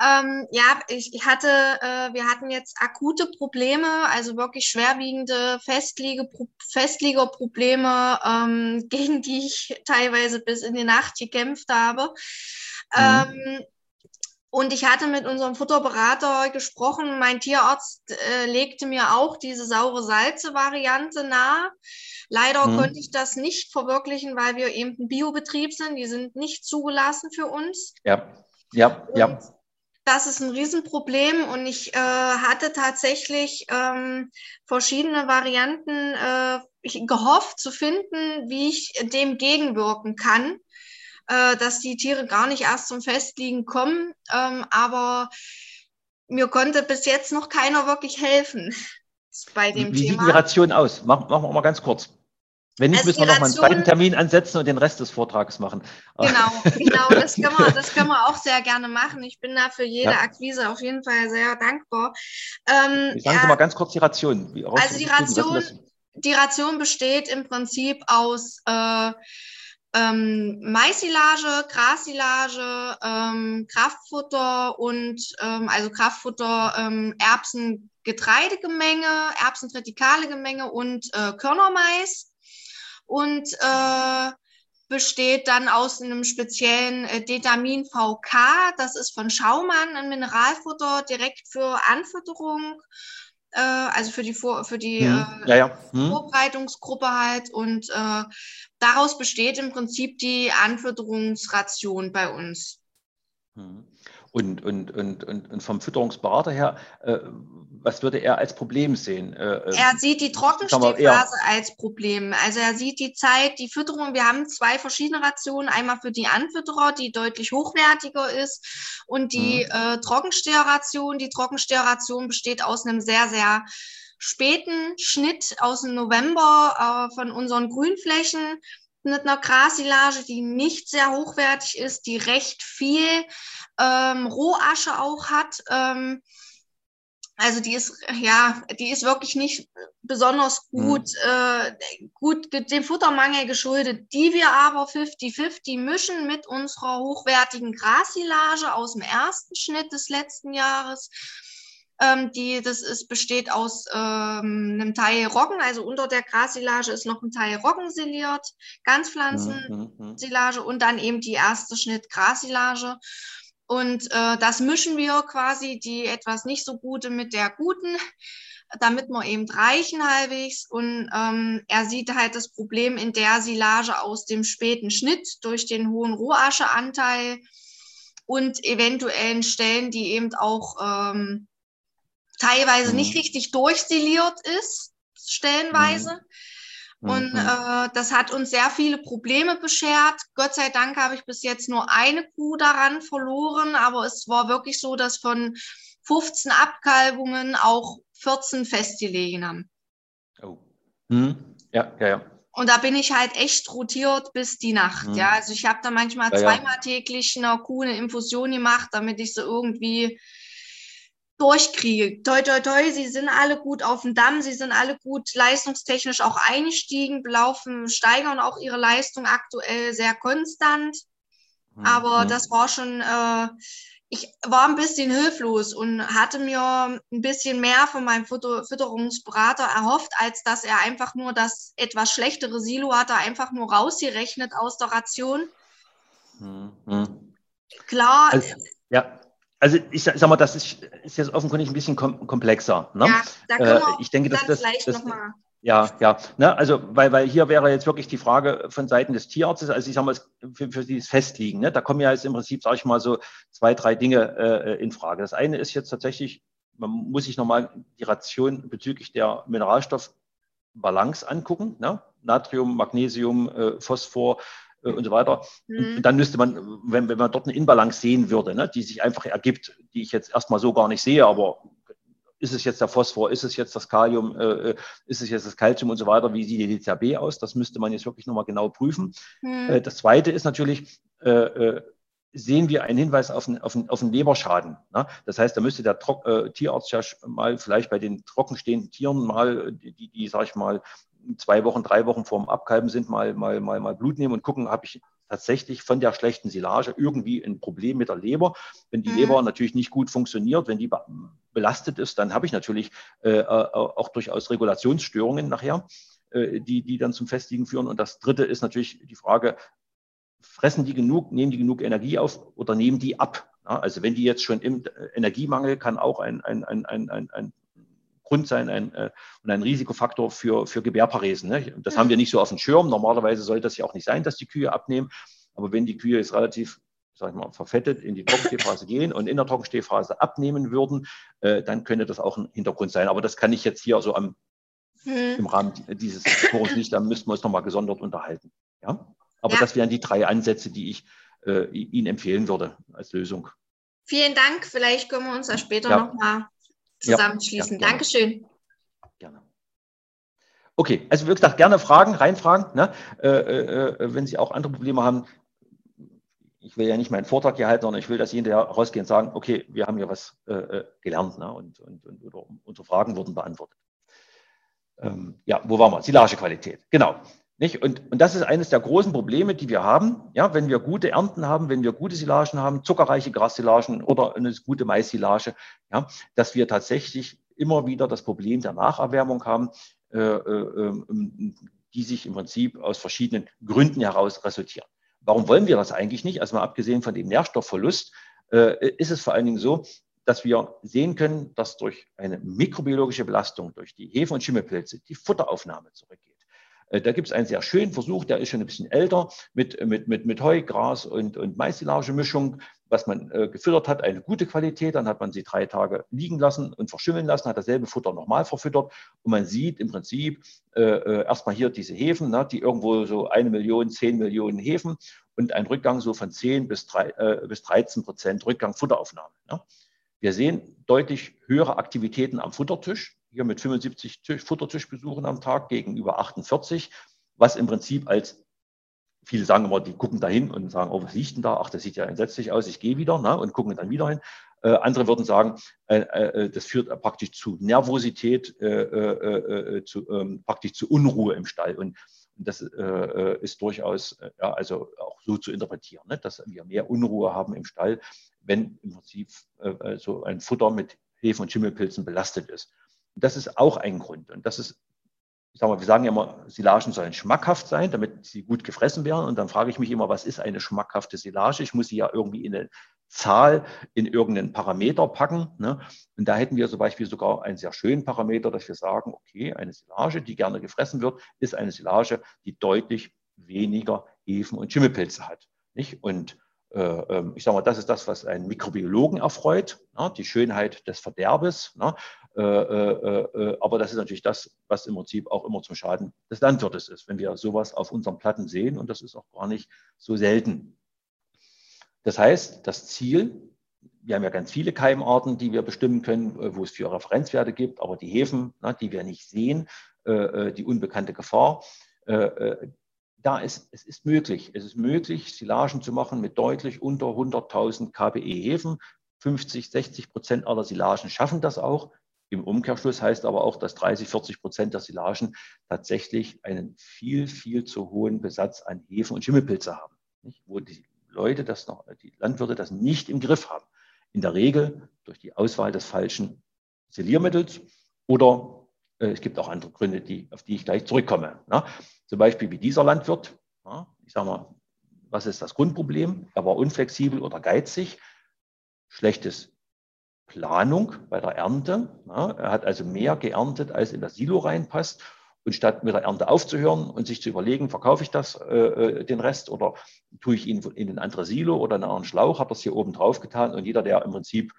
Ähm, ja, ich, ich hatte, äh, wir hatten jetzt akute Probleme, also wirklich schwerwiegende Festliege, Festliegerprobleme, ähm, gegen die ich teilweise bis in die Nacht gekämpft habe. Mhm. Ähm, und ich hatte mit unserem Futterberater gesprochen. Mein Tierarzt äh, legte mir auch diese saure Salze-Variante nahe. Leider mhm. konnte ich das nicht verwirklichen, weil wir eben ein Biobetrieb sind. Die sind nicht zugelassen für uns. Ja, ja, und ja das ist ein Riesenproblem und ich äh, hatte tatsächlich ähm, verschiedene Varianten äh, gehofft zu finden, wie ich dem gegenwirken kann, äh, dass die Tiere gar nicht erst zum Festliegen kommen. Ähm, aber mir konnte bis jetzt noch keiner wirklich helfen bei dem wie, wie Thema. Wie sieht die Ration aus? Machen, machen wir mal ganz kurz. Wenn nicht, müssen wir noch mal einen zweiten Termin ansetzen und den Rest des Vortrages machen. Genau, genau, das können wir, das können wir auch sehr gerne machen. Ich bin da für jede ja. Akquise auf jeden Fall sehr dankbar. Ähm, Sagen Sie mal ganz kurz die Ration. also die Ration, die Ration besteht im Prinzip aus äh, ähm, Maissilage, Grassilage, ähm, Kraftfutter und ähm, also Kraftfutter, ähm, Erbsen, Getreidegemenge, Erbsentritikale Gemenge und äh, Körnermais und äh, besteht dann aus einem speziellen äh, Detamin VK. Das ist von Schaumann, ein Mineralfutter direkt für Anfütterung, äh, also für die, Vor für die hm. äh, ja, ja. Hm. Vorbereitungsgruppe halt. Und äh, daraus besteht im Prinzip die Anfütterungsration bei uns. Hm. Und, und, und, und, vom Fütterungsberater her, äh, was würde er als Problem sehen? Äh, äh er sieht die Trockenstehphase als Problem. Also er sieht die Zeit, die Fütterung. Wir haben zwei verschiedene Rationen. Einmal für die Anfütterer, die deutlich hochwertiger ist, und die mhm. äh, Trockensteheration. Die Trockensteheration besteht aus einem sehr, sehr späten Schnitt aus dem November äh, von unseren Grünflächen mit einer Grassilage, die nicht sehr hochwertig ist, die recht viel ähm, Rohasche auch hat. Ähm, Also die ist, ja, die ist wirklich nicht besonders gut, mhm. äh, gut dem Futtermangel geschuldet, die wir aber 50-50 mischen mit unserer hochwertigen Grassilage aus dem ersten Schnitt des letzten Jahres. Ähm, die, das ist, besteht aus ähm, einem Teil Roggen, also unter der Grassilage ist noch ein Teil Roggen siliert, Ganzpflanzensilage mhm. und dann eben die erste Schnitt Grassilage. Und äh, das mischen wir quasi die etwas nicht so gute mit der guten, damit wir eben reichen halbwegs. Und ähm, er sieht halt das Problem in der Silage aus dem späten Schnitt durch den hohen Rohascheanteil und eventuellen Stellen, die eben auch ähm, teilweise mhm. nicht richtig durchsiliert ist, stellenweise. Mhm. Und mhm. äh, das hat uns sehr viele Probleme beschert. Gott sei Dank habe ich bis jetzt nur eine Kuh daran verloren, aber es war wirklich so, dass von 15 Abkalbungen auch 14 festgelegen haben. Oh. Mhm. Ja, ja, ja. Und da bin ich halt echt rotiert bis die Nacht. Mhm. Ja, also ich habe da manchmal ja, zweimal ja. täglich einer Kuh eine Infusion gemacht, damit ich sie irgendwie durchkriege. Toi, toi, toi, sie sind alle gut auf dem Damm, sie sind alle gut leistungstechnisch auch eingestiegen, laufen, steigern auch ihre Leistung aktuell sehr konstant. Mhm. Aber das war schon, äh, ich war ein bisschen hilflos und hatte mir ein bisschen mehr von meinem Fütter Fütterungsberater erhofft, als dass er einfach nur das etwas schlechtere Silo hat er einfach nur rausgerechnet aus der Ration. Mhm. Klar. Also, ja also ich sag, sag, mal, das ist, ist jetzt offenkundig ein bisschen kom komplexer. Ne? Ja, da können wir äh, ich denke, dass das, das, nochmal. Ja, ja. Ne? Also, weil, weil hier wäre jetzt wirklich die Frage von Seiten des Tierarztes, also ich sage mal, für, für dieses Festliegen, ne? da kommen ja jetzt im Prinzip, sage ich mal, so zwei, drei Dinge äh, in Frage. Das eine ist jetzt tatsächlich, man muss sich nochmal die Ration bezüglich der Mineralstoffbalance angucken. Ne? Natrium, Magnesium, äh, Phosphor, äh, und so weiter. Mhm. Und dann müsste man, wenn, wenn man dort eine Inbalance sehen würde, ne, die sich einfach ergibt, die ich jetzt erstmal so gar nicht sehe, aber ist es jetzt der Phosphor, ist es jetzt das Kalium, äh, äh ist es jetzt das Calcium und so weiter, wie sieht die DCAB aus? Das müsste man jetzt wirklich nochmal genau prüfen. Mhm. Äh, das zweite ist natürlich, äh, sehen wir einen Hinweis auf einen, auf einen, auf einen Leberschaden. Ne? Das heißt, da müsste der äh, Tierarzt ja mal vielleicht bei den trockenstehenden Tieren mal, die, die, die sag ich mal, zwei Wochen, drei Wochen vorm Abkalben sind, mal, mal, mal, mal Blut nehmen und gucken, habe ich tatsächlich von der schlechten Silage irgendwie ein Problem mit der Leber. Wenn die mhm. Leber natürlich nicht gut funktioniert, wenn die belastet ist, dann habe ich natürlich äh, äh, auch durchaus Regulationsstörungen nachher, äh, die, die dann zum Festigen führen. Und das Dritte ist natürlich die Frage, fressen die genug, nehmen die genug Energie auf oder nehmen die ab? Ja, also wenn die jetzt schon im Energiemangel kann auch ein, ein, ein, ein, ein, ein Grund sein ein, äh, und ein Risikofaktor für, für Gebärparesen. Ne? Das mhm. haben wir nicht so auf dem Schirm. Normalerweise soll das ja auch nicht sein, dass die Kühe abnehmen. Aber wenn die Kühe jetzt relativ sag ich mal, verfettet in die Trockenstehphase gehen und in der Trockenstehphase abnehmen würden, äh, dann könnte das auch ein Hintergrund sein. Aber das kann ich jetzt hier so am, mhm. im Rahmen dieses Forums nicht, da müssten wir uns nochmal gesondert unterhalten. Ja? Aber ja. das wären die drei Ansätze, die ich äh, Ihnen empfehlen würde als Lösung. Vielen Dank. Vielleicht können wir uns da später ja. nochmal zusammenschließen. Ja, Dankeschön. Gerne. Okay, also wie gesagt, gerne Fragen, reinfragen. Ne? Äh, äh, äh, wenn Sie auch andere Probleme haben, ich will ja nicht meinen Vortrag hier halten, sondern ich will, dass Sie hinterher rausgehen und sagen, okay, wir haben hier was äh, äh gelernt ne? und, und, und unsere Fragen wurden beantwortet. Ähm, ja, wo waren wir? Silagequalität. Genau. Nicht? Und, und das ist eines der großen Probleme, die wir haben. Ja, wenn wir gute Ernten haben, wenn wir gute Silagen haben, zuckerreiche Grassilagen oder eine gute Mais-Silage, ja, dass wir tatsächlich immer wieder das Problem der Nacherwärmung haben, äh, äh, ähm, die sich im Prinzip aus verschiedenen Gründen heraus resultieren. Warum wollen wir das eigentlich nicht? Also mal abgesehen von dem Nährstoffverlust, äh, ist es vor allen Dingen so, dass wir sehen können, dass durch eine mikrobiologische Belastung, durch die Hefe- und Schimmelpilze, die Futteraufnahme zurückgeht. Äh, da gibt es einen sehr schönen Versuch, der ist schon ein bisschen älter, mit, mit, mit, mit Heu, Gras und, und Mais-Silage-Mischung, was man äh, gefüttert hat, eine gute Qualität. Dann hat man sie drei Tage liegen lassen und verschimmeln lassen, hat dasselbe Futter nochmal verfüttert. Und man sieht im Prinzip äh, äh erstmal hier diese Hefen, ne, die irgendwo so eine Million, zehn Millionen Hefen und ein Rückgang so von 10 bis, 3, äh, bis 13 Prozent Rückgang Futteraufnahme. Ne. Wir sehen deutlich höhere Aktivitäten am Futtertisch hier mit 75 Tisch, Futtertischbesuchen am Tag gegenüber 48, was im Prinzip als viele sagen immer, die gucken da hin und sagen, oh, was liegt denn da? Ach, das sieht ja entsetzlich aus, ich gehe wieder ne, und gucken dann wieder hin. Äh, andere würden sagen, äh, äh, das führt praktisch zu Nervosität, zu, ähm, praktisch zu Unruhe im Stall. Und das ist durchaus ja, also auch so zu interpretieren, ne? dass wir mehr Unruhe haben im Stall, wenn im Prinzip so ein Futter mit Hefen- und Schimmelpilzen belastet ist. Das ist auch ein Grund. Und das ist ich sage mal, wir sagen ja immer, Silagen sollen schmackhaft sein, damit sie gut gefressen werden. Und dann frage ich mich immer, was ist eine schmackhafte Silage? Ich muss sie ja irgendwie in eine Zahl, in irgendeinen Parameter packen. Ne? Und da hätten wir zum Beispiel sogar einen sehr schönen Parameter, dass wir sagen, okay, eine Silage, die gerne gefressen wird, ist eine Silage, die deutlich weniger Hefen und Schimmelpilze hat. Nicht? Und äh, ähm, ich sage mal, das ist das, was einen Mikrobiologen erfreut, ne? die Schönheit des Verderbes. Ne? Äh, äh, aber das ist natürlich das, was im Prinzip auch immer zum Schaden des Landwirtes ist, wenn wir sowas auf unseren Platten sehen. Und das ist auch gar nicht so selten. Das heißt, das Ziel, wir haben ja ganz viele Keimarten, die wir bestimmen können, wo es vier Referenzwerte gibt, aber die Hefen, ne, die wir nicht sehen, die unbekannte Gefahr, da ist, es ist möglich. Es ist möglich, Silagen zu machen mit deutlich unter 100.000 kBE Hefen. 50, 60 Prozent aller Silagen schaffen das auch. Im Umkehrschluss heißt aber auch, dass 30, 40 Prozent der Silagen tatsächlich einen viel, viel zu hohen Besatz an Hefen und Schimmelpilze haben. Nicht? Wo die Leute das noch, die Landwirte das nicht im Griff haben. In der Regel durch die Auswahl des falschen Siliermittels oder äh, es gibt auch andere Gründe, die, auf die ich gleich zurückkomme. Ne? Zum Beispiel wie dieser Landwirt. Ja, ich sage mal, was ist das Grundproblem? Er war unflexibel oder geizig, schlechtes Planung bei der Ernte. Ja, er hat also mehr geerntet, als in das Silo reinpasst. Und statt mit der Ernte aufzuhören und sich zu überlegen, verkaufe ich das, äh, äh den Rest oder tue ich ihn in ein anderes Silo oder in einen Schlauch, hat es hier oben drauf getan. Und jeder, der im Prinzip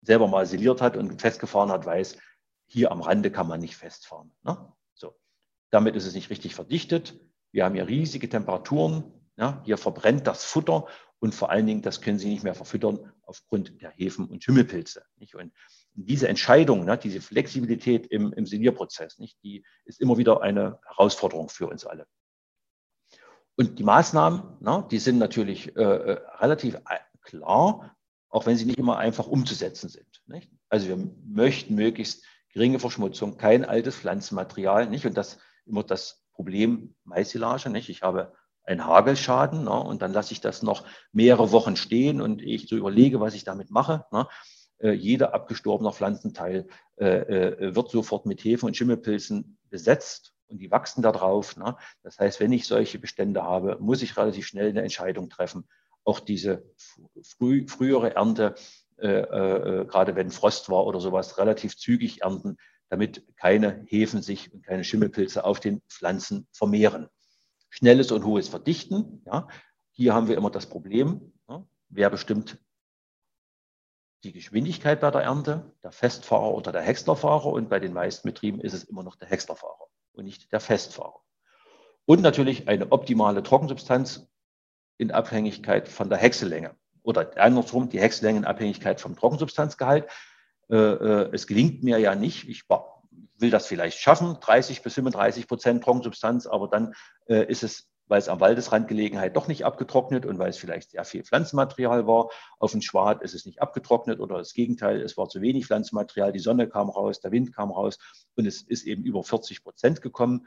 selber mal siliert hat und festgefahren hat, weiß, hier am Rande kann man nicht festfahren. Ne? So. Damit ist es nicht richtig verdichtet. Wir haben hier riesige Temperaturen. Ja? Hier verbrennt das Futter und vor allen Dingen, das können Sie nicht mehr verfüttern aufgrund der Hefen- und Schimmelpilze. Nicht? Und diese Entscheidung, ne, diese Flexibilität im, im Silierprozess, nicht, die ist immer wieder eine Herausforderung für uns alle. Und die Maßnahmen, ne, die sind natürlich äh, äh relativ äh, klar, auch wenn sie nicht immer einfach umzusetzen sind. Nicht? Also wir möchten möglichst geringe Verschmutzung, kein altes Pflanzenmaterial, nicht? Und das immer das Problem Maisilage, nicht? Ich habe einen Hagelschaden ne? und dann lasse ich das noch mehrere Wochen stehen und ich so überlege, was ich damit mache. Ne? Äh, jeder abgestorbener Pflanzenteil äh, äh, wird sofort mit Hefe und Schimmelpilzen besetzt und die wachsen da drauf. Ne? Das heißt, wenn ich solche Bestände habe, muss ich relativ schnell eine Entscheidung treffen. Auch diese früh, frühere Ernte äh, äh, gerade wenn Frost war oder sowas, relativ zügig ernten, damit keine Hefen sich und keine Schimmelpilze auf den Pflanzen vermehren. Schnelles und hohes Verdichten. Ja. Hier haben wir immer das Problem, ja, wer bestimmt die Geschwindigkeit bei der Ernte, der Festfahrer oder der Häckslerfahrer. Und bei den meisten Betrieben ist es immer noch der Häckslerfahrer und nicht der Festfahrer. Und natürlich eine optimale Trockensubstanz in Abhängigkeit von der Häcksellänge oder andersrum die Häckslängenabhängigkeit vom Trockensubstanzgehalt. Äh, äh, es gelingt mir ja nicht, ich will das vielleicht schaffen, 30 bis 35 Prozent Trockensubstanz, aber dann äh, ist es, weil es am Waldesrand Gelegenheit doch nicht abgetrocknet und weil es vielleicht sehr viel Pflanzenmaterial war, auf dem Schwad ist es nicht abgetrocknet oder das Gegenteil, es war zu wenig Pflanzenmaterial, die Sonne kam raus, der Wind kam raus und es ist eben über 40 Prozent gekommen.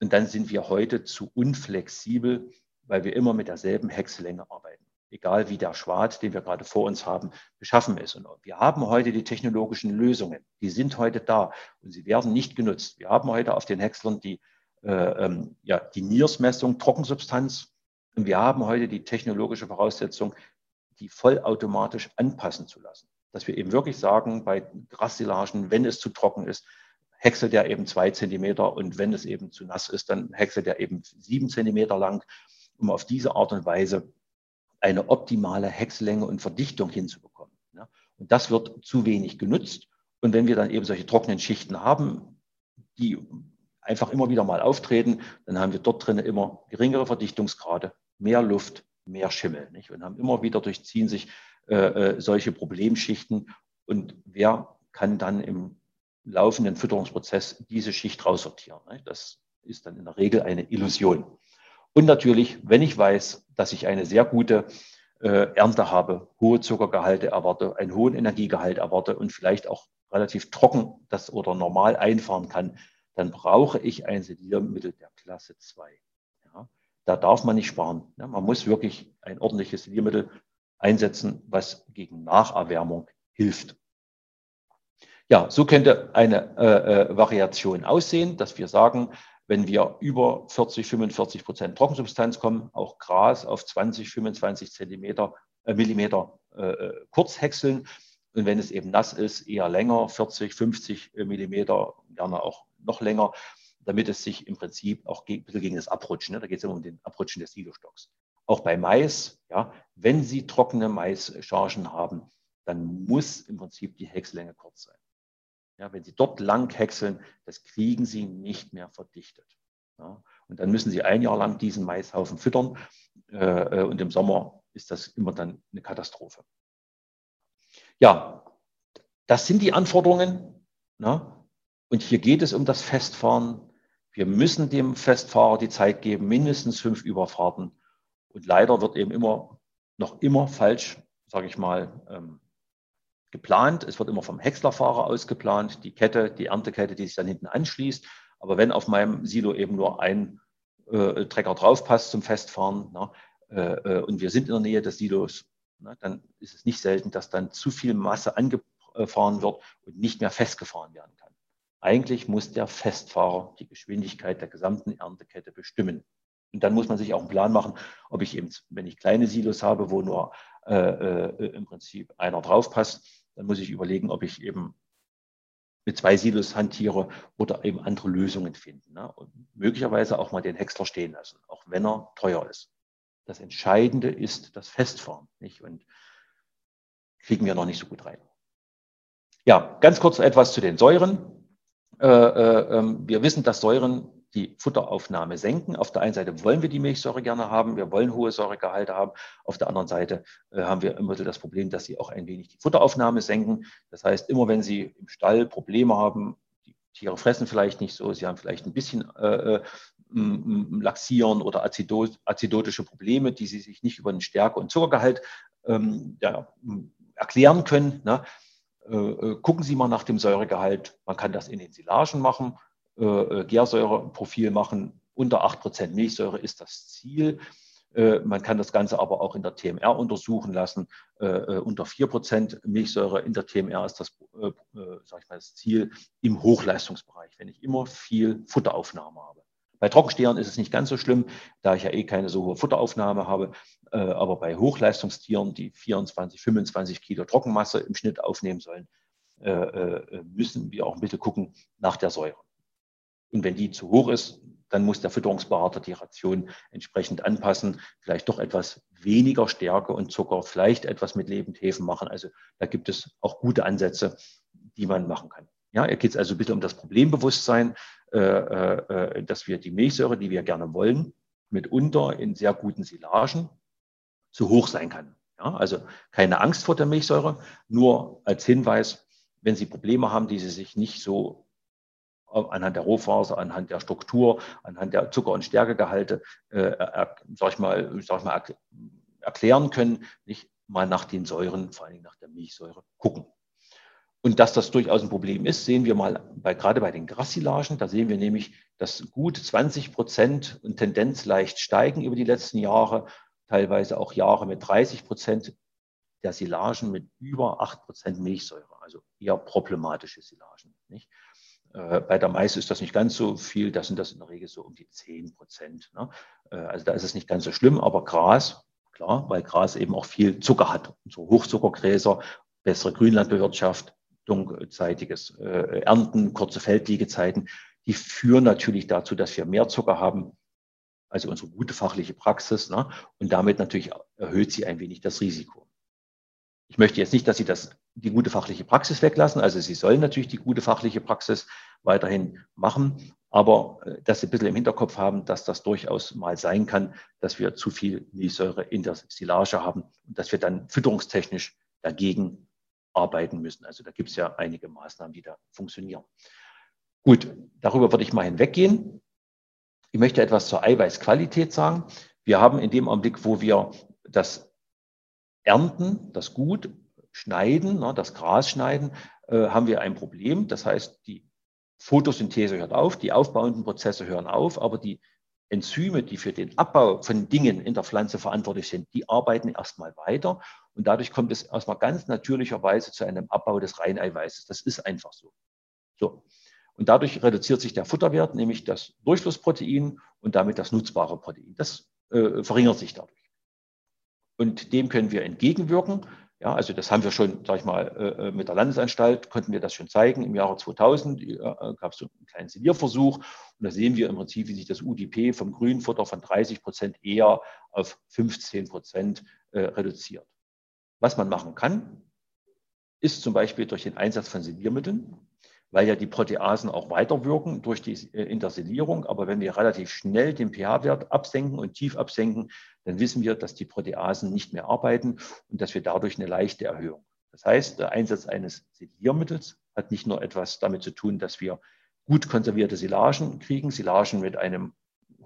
Und dann sind wir heute zu unflexibel, weil wir immer mit derselben Häckslänge arbeiten egal wie der Schwad, den wir gerade vor uns haben, beschaffen ist. Und wir haben heute die technologischen Lösungen, die sind heute da und sie werden nicht genutzt. Wir haben heute auf den Häckslern die, äh, ähm, ja, die NIRS-Messung, Trockensubstanz und wir haben heute die technologische Voraussetzung, die vollautomatisch anpassen zu lassen. Dass wir eben wirklich sagen, bei Grassilagen, wenn es zu trocken ist, häckselt der eben zwei Zentimeter und wenn es eben zu nass ist, dann häckselt er eben sieben Zentimeter lang, um auf diese Art und Weise eine optimale Häckslänge und Verdichtung hinzubekommen. Ja. Und das wird zu wenig genutzt. Und wenn wir dann eben solche trockenen Schichten haben, die einfach immer wieder mal auftreten, dann haben wir dort drin immer geringere Verdichtungsgrade, mehr Luft, mehr Schimmel. Nicht? Und haben immer wieder durchziehen sich äh, äh solche Problemschichten. Und wer kann dann im laufenden Fütterungsprozess diese Schicht raussortieren? Nicht? Das ist dann in der Regel eine Illusion. Und natürlich, wenn ich weiß, dass ich eine sehr gute äh, Ernte habe, hohe Zuckergehalte erwarte, einen hohen Energiegehalt erwarte und vielleicht auch relativ trocken das oder normal einfahren kann, dann brauche ich ein Sediermittel der Klasse 2. Ja, da darf man nicht sparen. Ja, man muss wirklich ein ordentliches Sediermittel einsetzen, was gegen Nacherwärmung hilft. Ja, so könnte eine äh, äh Variation aussehen, dass wir sagen, wenn wir über 40, 45 Prozent Trockensubstanz kommen, auch Gras auf 20, 25 Zentimeter, äh, Millimeter äh, äh, kurz häckseln. Und wenn es eben nass ist, eher länger, 40, 50 äh, Millimeter, gerne auch noch länger, damit es sich im Prinzip auch gegen, ein bisschen gegen das Abrutschen, ne? da geht es immer um den Abrutschen des Silostocks. Auch bei Mais, ja, wenn Sie trockene Maischargen haben, dann muss im Prinzip die Häckslänge kurz sein. Ja, wenn Sie dort lang häckseln, das kriegen Sie nicht mehr verdichtet. Ja, und dann müssen Sie ein Jahr lang diesen Maishaufen füttern äh, äh, und im Sommer ist das immer dann eine Katastrophe. Ja, das sind die Anforderungen. Ne? Und hier geht es um das Festfahren. Wir müssen dem Festfahrer die Zeit geben, mindestens fünf Überfahrten. Und leider wird eben immer, noch immer falsch, sage ich mal, ähm, geplant. Es wird immer vom Häckslerfahrer ausgeplant, die Kette, die Erntekette, die sich dann hinten anschließt. Aber wenn auf meinem Silo eben nur ein äh, Trecker draufpasst zum Festfahren na, äh, äh, und wir sind in der Nähe des Silos, na, dann ist es nicht selten, dass dann zu viel Masse angefahren wird und nicht mehr festgefahren werden kann. Eigentlich muss der Festfahrer die Geschwindigkeit der gesamten Erntekette bestimmen. Und dann muss man sich auch einen Plan machen, ob ich eben, wenn ich kleine Silos habe, wo nur äh, äh, im Prinzip einer draufpasst, dann muss ich überlegen, ob ich eben mit zwei Silos hantiere oder eben andere Lösungen finden. Ne? Und möglicherweise auch mal den Häcksler stehen lassen, auch wenn er teuer ist. Das Entscheidende ist das Festfahren. Nicht? Und kriegen wir noch nicht so gut rein. Ja, ganz kurz etwas zu den Säuren. Äh, äh, ähm, wir wissen, dass Säuren die Futteraufnahme senken. Auf der einen Seite wollen wir die Milchsäure gerne haben, wir wollen hohe Säuregehalte haben. Auf der anderen Seite äh, haben wir immer das Problem, dass sie auch ein wenig die Futteraufnahme senken. Das heißt, immer wenn Sie im Stall Probleme haben, die Tiere fressen vielleicht nicht so, sie haben vielleicht ein bisschen äh, äh Laxieren oder Azidos, azidotische Probleme, die sie sich nicht über den Stärke- und Zuckergehalt ähm, ja, erklären können. Ne? Äh, äh, gucken Sie mal nach dem Säuregehalt. Man kann das in den Silagen machen. Äh, äh, Gärsäureprofil machen. Unter 8% Milchsäure ist das Ziel. Äh, man kann das Ganze aber auch in der TMR untersuchen lassen. unter 4% Milchsäure in der TMR ist das, sag ich mal, das Ziel im Hochleistungsbereich, wenn ich immer viel Futteraufnahme habe. Bei Trockenstehern ist es nicht ganz so schlimm, da ich ja eh keine so hohe Futteraufnahme habe. Aber bei Hochleistungstieren, die 24, 25 Kilo Trockenmasse im Schnitt aufnehmen sollen, müssen wir auch ein bisschen gucken nach der Säure. Und wenn die zu hoch ist, dann muss der Fütterungsberater die Ration entsprechend anpassen, vielleicht doch etwas weniger Stärke und Zucker, vielleicht etwas mit Lebendhefen machen. Also da gibt es auch gute Ansätze, die man machen kann. Ja, hier geht es also bitte um das Problembewusstsein, äh, äh, dass wir die Milchsäure, die wir gerne wollen, mitunter in sehr guten Silagen zu hoch sein kann. Ja, also keine Angst vor der Milchsäure, nur als Hinweis, wenn Sie Probleme haben, die Sie sich nicht so anhand der Rohfaser, anhand der Struktur, anhand der Zucker- und Stärkegehalte, äh, sag ich mal, sag ich mal, erklären können, nicht mal nach den Säuren, vor allem nach der Milchsäure gucken. Und dass das durchaus ein Problem ist, sehen wir mal bei, gerade bei den Grassilagen. Da sehen wir nämlich, dass gut 20 Prozent und Tendenz leicht steigen über die letzten Jahre, teilweise auch Jahre mit 30 Prozent der Silagen mit über 8 Prozent Milchsäure, also eher problematische Silagen. Nicht? Äh, bei der Mais ist das nicht ganz so viel, das sind das in der Regel so um die 10 Prozent. Ne? Äh, also da ist es nicht ganz so schlimm, aber Gras, klar, weil Gras eben auch viel Zucker hat. So Hochzuckergräser, bessere Grünlandbewirtschaft, dunkelzeitiges äh, Ernten, kurze Feldliegezeiten, die führen natürlich dazu, dass wir mehr Zucker haben, also unsere gute fachliche Praxis. Ne? Und damit natürlich erhöht sie ein wenig das Risiko. Ich möchte jetzt nicht, dass Sie das, die gute fachliche Praxis weglassen. Also Sie sollen natürlich die gute fachliche Praxis weiterhin machen, aber äh, dass Sie ein bisschen im Hinterkopf haben, dass das durchaus mal sein kann, dass wir zu viel Milchsäure in der Silage haben und dass wir dann fütterungstechnisch dagegen arbeiten müssen. Also da gibt es ja einige Maßnahmen, die da funktionieren. Gut, darüber würde ich mal hinweggehen. Ich möchte etwas zur Eiweißqualität sagen. Wir haben in dem Augenblick, wo wir das ernten, das Gut schneiden, ne, das Gras schneiden, äh, haben wir ein Problem. Das heißt, die Photosynthese hört auf, die aufbauenden Prozesse hören auf, aber die Enzyme, die für den Abbau von Dingen in der Pflanze verantwortlich sind, die arbeiten erstmal weiter. Und dadurch kommt es erstmal ganz natürlicherweise zu einem Abbau des Reineiweißes. Das ist einfach so. So. Und dadurch reduziert sich der Futterwert, nämlich das Durchflussprotein und damit das nutzbare Protein. Das äh, verringert sich dadurch. Und dem können wir entgegenwirken. Ja, also das haben wir schon, sag ich mal, äh, mit der Landesanstalt, konnten wir das schon zeigen. Im Jahre 2000 äh, gab es so einen kleinen Silierversuch. Und da sehen wir im Prinzip, wie sich das UDP vom Grünfutter von 30 Prozent eher auf 15 Prozent äh, reduziert. Was man machen kann, ist zum Beispiel durch den Einsatz von Siliermitteln weil ja die Proteasen auch weiterwirken durch die äh, Intersilierung. Aber wenn wir relativ schnell den pH-Wert absenken und tief absenken, dann wissen wir, dass die Proteasen nicht mehr arbeiten und dass wir dadurch eine leichte Erhöhung. Das heißt, der Einsatz eines Siliermittels hat nicht nur etwas damit zu tun, dass wir gut konservierte Silagen kriegen, Silagen mit einem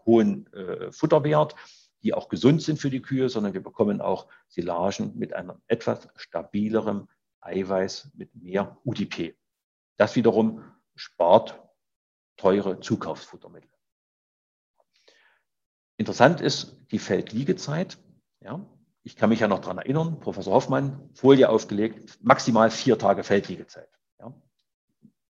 hohen äh, Futterwert, die auch gesund sind für die Kühe, sondern wir bekommen auch Silagen mit einem etwas stabileren Eiweiß, mit mehr UDP. Das wiederum spart teure Zukaufsfuttermittel. Interessant ist die Feldliegezeit. Ja, ich kann mich ja noch daran erinnern, Professor Hoffmann, Folie aufgelegt, maximal vier Tage Feldliegezeit. Ja,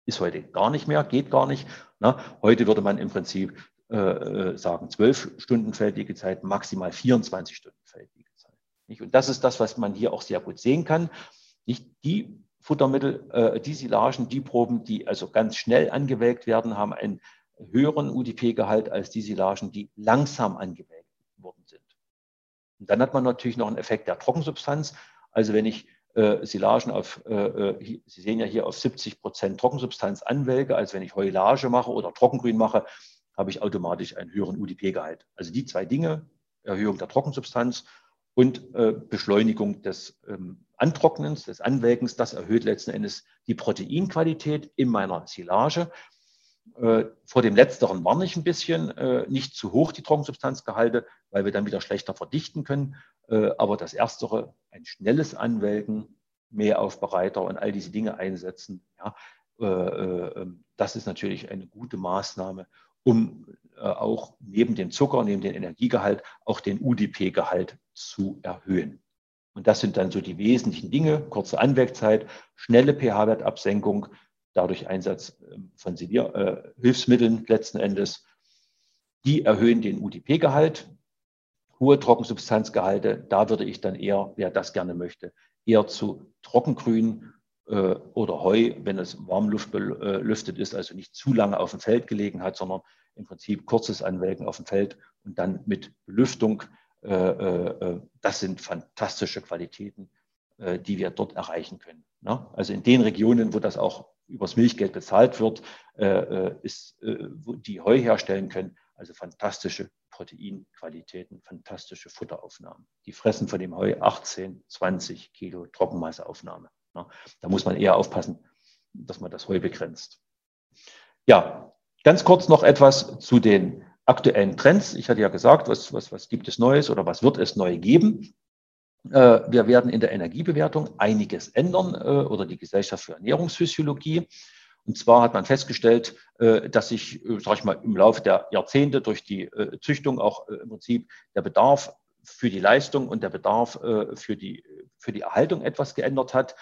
ist heute gar nicht mehr, geht gar nicht. Na, heute würde man im Prinzip äh, äh sagen, zwölf Stunden Feldliegezeit, maximal 24 Stunden Feldliegezeit. Nicht? Und das ist das, was man hier auch sehr gut sehen kann. Nicht die Futtermittel, äh, die Silagen, die Proben, die also ganz schnell angewelkt werden, haben einen höheren UDP-Gehalt als die Silagen, die langsam angewelkt worden sind. Und dann hat man natürlich noch einen Effekt der Trockensubstanz. Also wenn ich äh, Silagen auf, äh, äh Sie sehen ja hier auf 70 Prozent Trockensubstanz anwelke, als wenn ich Heulage mache oder Trockengrün mache, habe ich automatisch einen höheren UDP-Gehalt. Also die zwei Dinge, Erhöhung der Trockensubstanz und äh, Beschleunigung des ähm, Antrocknens, des Anwelkens, das erhöht letzten Endes die Proteinqualität in meiner Silage. Äh, vor dem Letzteren warne ich ein bisschen, äh, nicht zu hoch die Trockensubstanzgehalte, weil wir dann wieder schlechter verdichten können. Äh, aber das Erstere, ein schnelles Anwelken, Mehraufbereiter und all diese Dinge einsetzen, ja, äh, äh, das ist natürlich eine gute Maßnahme, um äh, auch neben dem Zucker, neben dem Energiegehalt, auch den UDP-Gehalt zu erhöhen. Und das sind dann so die wesentlichen Dinge, kurze Anwegzeit, schnelle pH-Wertabsenkung, dadurch Einsatz ähm, von äh, Hilfsmitteln letzten Endes. Die erhöhen den UDP-Gehalt, hohe Trockensubstanzgehalte. Da würde ich dann eher, wer das gerne möchte, eher zu Trockengrün äh, oder Heu, wenn es Warmluft belüftet ist, also nicht zu lange auf dem Feld gelegen hat, sondern im Prinzip kurzes Anwelken auf dem Feld und dann mit Belüftung. Äh, äh, das sind fantastische Qualitäten, die wir dort erreichen können. Ne? Also in den Regionen, wo das auch übers Milchgeld bezahlt wird, ist, wo die Heu herstellen können, also fantastische Proteinqualitäten, fantastische Futteraufnahmen. Die fressen von dem Heu 18, 20 Kilo Trockenmasseaufnahme. Da muss man eher aufpassen, dass man das Heu begrenzt. Ja, ganz kurz noch etwas zu den aktuellen Trends. Ich hatte ja gesagt, was, was, was gibt es Neues oder was wird es neu geben? Äh, wir werden in der Energiebewertung einiges ändern äh, oder die Gesellschaft für Ernährungsphysiologie. Und zwar hat man festgestellt, äh, dass sich, sag ich mal, im Laufe der Jahrzehnte durch die Züchtung auch im Prinzip der Bedarf für die Leistung und der Bedarf für die, für die Erhaltung etwas geändert hat.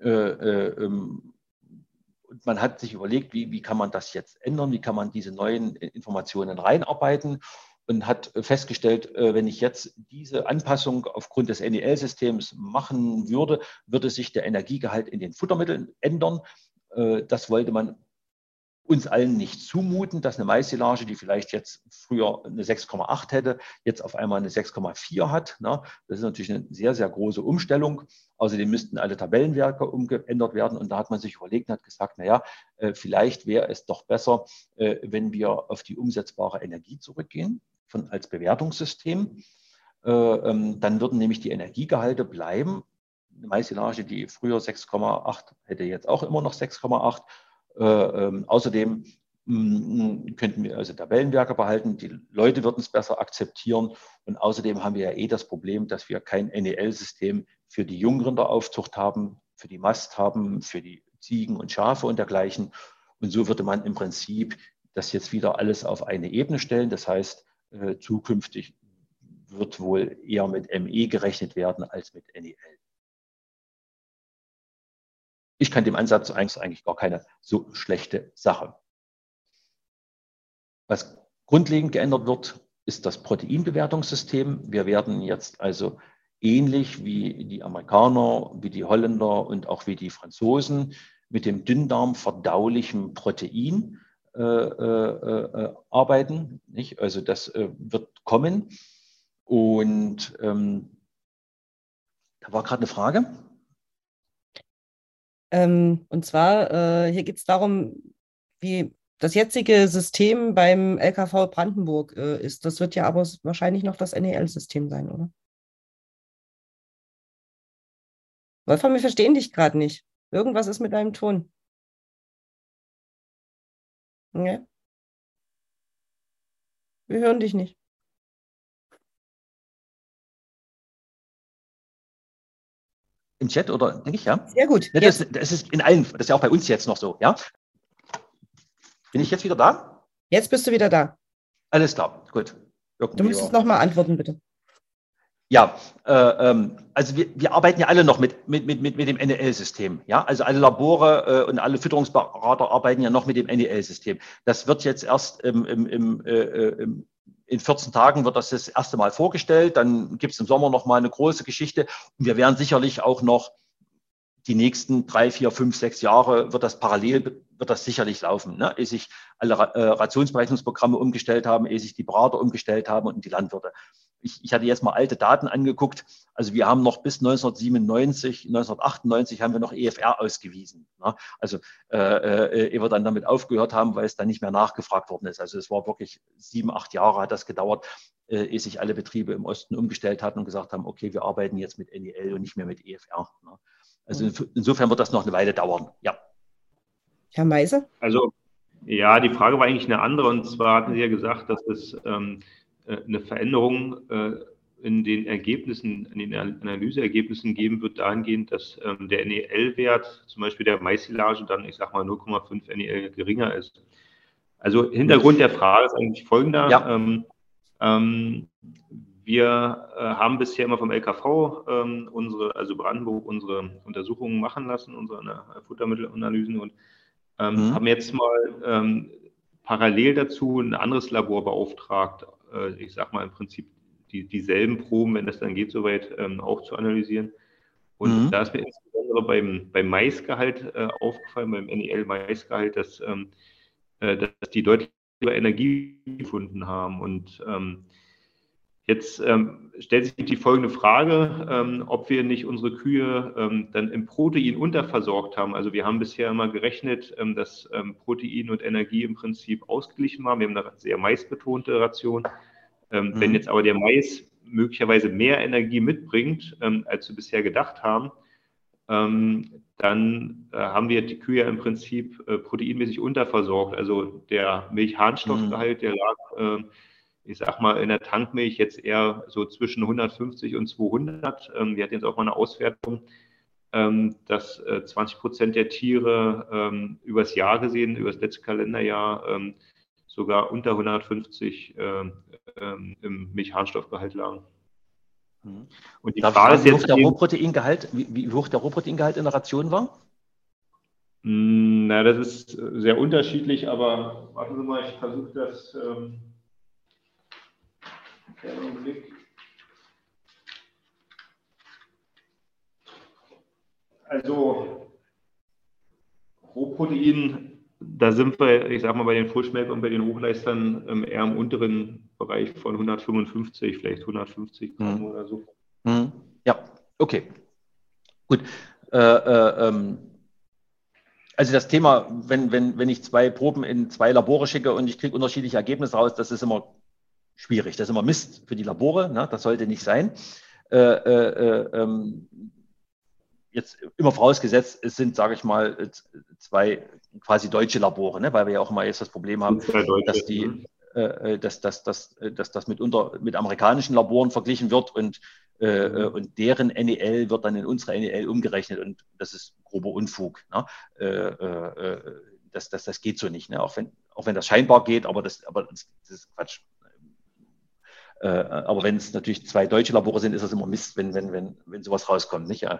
Äh, äh, ähm, und man hat sich überlegt, wie, wie kann man das jetzt ändern, wie kann man diese neuen Informationen reinarbeiten und hat festgestellt, äh, wenn ich jetzt diese Anpassung aufgrund des NEL-Systems machen würde, würde sich der Energiegehalt in den Futtermitteln ändern. Das wollte man uns allen nicht zumuten, dass eine Maissilage, die vielleicht jetzt früher eine 6,8 hätte, jetzt auf einmal eine 6,4 hat. Ne? Das ist natürlich eine sehr, sehr große Umstellung. Außerdem müssten alle Tabellenwerke umgeändert werden. Und da hat man sich überlegt und hat gesagt, naja, äh, vielleicht wäre es doch besser, äh, wenn wir auf die umsetzbare Energie zurückgehen von, als Bewertungssystem. Äh, ähm, dann würden nämlich die Energiegehalte bleiben. Eine Maissilage, die früher 6,8 hätte jetzt auch immer noch 6,8 äh, ähm, außerdem mm, könnten wir also Tabellenwerke behalten, die Leute würden es besser akzeptieren und außerdem haben wir ja eh das Problem, dass wir kein NEL-System für die Jungrinderaufzucht haben, für die Mast haben, für die Ziegen und Schafe und dergleichen. Und so würde man im Prinzip das jetzt wieder alles auf eine Ebene stellen. Das heißt, äh, zukünftig wird wohl eher mit ME gerechnet werden als mit NEL. Ich kann dem Ansatz eigentlich gar keine so schlechte Sache. Was grundlegend geändert wird, ist das Proteinbewertungssystem. Wir werden jetzt also ähnlich wie die Amerikaner, wie die Holländer und auch wie die Franzosen mit dem Dünndarm verdaulichen Protein äh, äh, äh, arbeiten. Nicht? Also das äh, wird kommen. Und ähm, da war gerade eine Frage. Ähm, und zwar, äh, hier geht es darum, wie das jetzige System beim LKV Brandenburg ist. Das wird ja aber wahrscheinlich noch das NEL-System sein, oder? Wolfram, wir verstehen dich gerade nicht. Irgendwas ist mit deinem Ton. Nee. Wir hören dich nicht. Im Chat oder denke ich, ja? Sehr gut. Das, das, ist in allen, das ist ja auch bei uns jetzt noch so, ja? Bin ich jetzt wieder da? Jetzt bist du wieder da. Alles klar, gut. Irgendwie du müsstest nochmal antworten, bitte. Ja, äh, ähm, also wir, wir arbeiten ja alle noch mit, mit, mit, mit dem NEL-System. Ja, also alle Labore äh, und alle Fütterungsberater arbeiten ja noch mit dem NEL-System. Das wird jetzt erst im, im, im, äh, äh im in 14 Tagen wird das das erste Mal vorgestellt. Dann gibt es im Sommer noch mal eine große Geschichte. Und wir werden sicherlich auch noch die nächsten drei, vier, fünf, sechs Jahre wird das parallel, wird das sicherlich laufen, ne? ehe sich alle äh, Rationsberechnungsprogramme umgestellt haben, ehe sich die Berater umgestellt haben und die Landwirte ich, ich hatte jetzt mal alte Daten angeguckt. Also wir haben noch bis 1997, 1998 haben wir noch EFR ausgewiesen. Ne? Also äh, äh, ehe wir dann damit aufgehört haben, weil es dann nicht mehr nachgefragt worden ist. Also es war wirklich sieben, acht Jahre hat das gedauert, äh, ehe sich alle Betriebe im Osten umgestellt hatten und gesagt haben, okay, wir arbeiten jetzt mit NEL und nicht mehr mit EFR. Ne? Also mhm. insofern wird das noch eine Weile dauern. Ja. Herr Meise? Also ja, die Frage war eigentlich eine andere. Und zwar hatten Sie ja gesagt, dass es ähm, äh, eine Veränderung äh, in den Ergebnissen, in den Analyseergebnissen geben wird, dahingehend, dass ähm, der NEL-Wert, zum Beispiel der Maissilage, dann, ich sag mal, 0,5 NEL geringer ist. Also Hintergrund der Frage ist eigentlich folgender. Ja. Ähm, ähm, wir äh, haben bisher immer vom LKV ähm, unsere, also Brandenburg, unsere Untersuchungen machen lassen, unsere Futtermittelanalysen und ähm, mhm. haben jetzt mal parallel dazu ein anderes Labor beauftragt, äh, ich sag mal im Prinzip die, dieselben Proben, wenn das dann geht, soweit ähm, auch zu analysieren. Und mhm. da ist mir insbesondere beim, beim Maisgehalt äh, aufgefallen, beim NEL-Maisgehalt, dass, ähm, äh, dass die deutlich über Energie gefunden haben. Und ähm, Jetzt ähm, stellt sich die folgende Frage, ähm, ob wir nicht unsere Kühe ähm, dann im Protein unterversorgt haben. Also wir haben bisher immer gerechnet, ähm, dass ähm, Protein und Energie im Prinzip ausgeglichen waren. Wir haben eine sehr maisbetonte Ration. Ähm, mhm. Wenn jetzt aber der Mais möglicherweise mehr Energie mitbringt, als wir bisher gedacht haben, dann äh, haben wir die Kühe im Prinzip äh, proteinmäßig unterversorgt. Also der Milchharnstoffgehalt, mhm. der lag ich sag mal, in der Tankmilch jetzt eher so zwischen 150 und 200. Ähm, wir hatten jetzt auch mal eine Auswertung, ähm, dass äh, 20 Prozent der Tiere ähm, übers Jahr gesehen, übers letzte Kalenderjahr, sogar unter 150 ähm, ähm, im Milchharnstoffgehalt lagen. Mhm. Und die Darf Frage ist jetzt, wie hoch, der Rohproteingehalt, wie, wie hoch der Rohproteingehalt in der Ration war? Hm, na, das ist sehr unterschiedlich, aber warten Sie mal, ich versuche das. Ähm, Kleinen Blick. Also Rohprotein, da sind wir, ich sag mal, bei den Frischmelk und bei den Hochleistern eher im unteren Bereich von 155, vielleicht 150 Gramm mhm. oder so. Mhm. Ja, okay. Gut. Äh, äh, ähm, also das Thema, wenn, wenn, wenn ich zwei Proben in zwei Labore schicke und ich kriege unterschiedliche Ergebnisse raus, das ist immer schwierig. Das ist immer Mist für die Labore, ne? das sollte nicht sein. Äh, äh, äh, ähm, jetzt immer vorausgesetzt, es sind, sage ich mal, zwei quasi deutsche Labore, ne? weil wir ja auch immer jetzt das Problem haben, dass die, äh, dass, dass, dass, dass das mitunter mit amerikanischen Laboren verglichen wird und, äh, mhm. und deren NEL wird dann in unsere NEL umgerechnet und das ist grober Unfug. Ne? Äh, äh, das, das, das geht so nicht, ne? auch, wenn, auch wenn das scheinbar geht, aber das, aber das, das ist Quatsch. Äh, aber wenn es natürlich zwei deutsche Labore sind, ist das immer Mist, wenn, wenn, wenn, wenn sowas rauskommt. Nicht? Äh,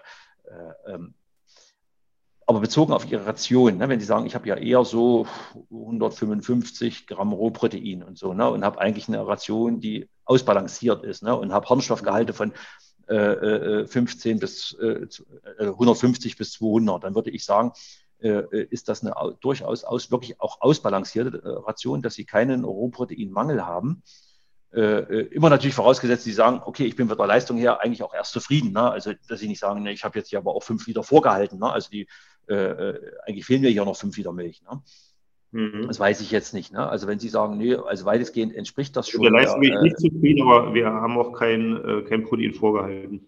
ähm, aber bezogen auf Ihre Ration, ne, wenn Sie sagen, ich habe ja eher so 155 Gramm Rohprotein und so ne, und habe eigentlich eine Ration, die ausbalanciert ist ne, und habe Harnstoffgehalte von äh, 15 äh, bis äh, 150 bis 200, dann würde ich sagen, äh, ist das eine durchaus aus, wirklich auch ausbalancierte äh, Ration, dass Sie keinen Rohproteinmangel haben. Äh, immer natürlich vorausgesetzt, Sie sagen, okay, ich bin mit der Leistung her eigentlich auch erst zufrieden. Ne? Also, dass Sie nicht sagen, ne, ich habe jetzt hier aber auch fünf Liter vorgehalten. Ne? Also, die, äh, eigentlich fehlen mir hier noch fünf Liter Milch. Ne? Mhm. Das weiß ich jetzt nicht. Ne? Also, wenn Sie sagen, nee, also weitestgehend entspricht das schon. Mit der Leistung bin ich nicht zufrieden, aber wir haben auch kein, kein Protein vorgehalten.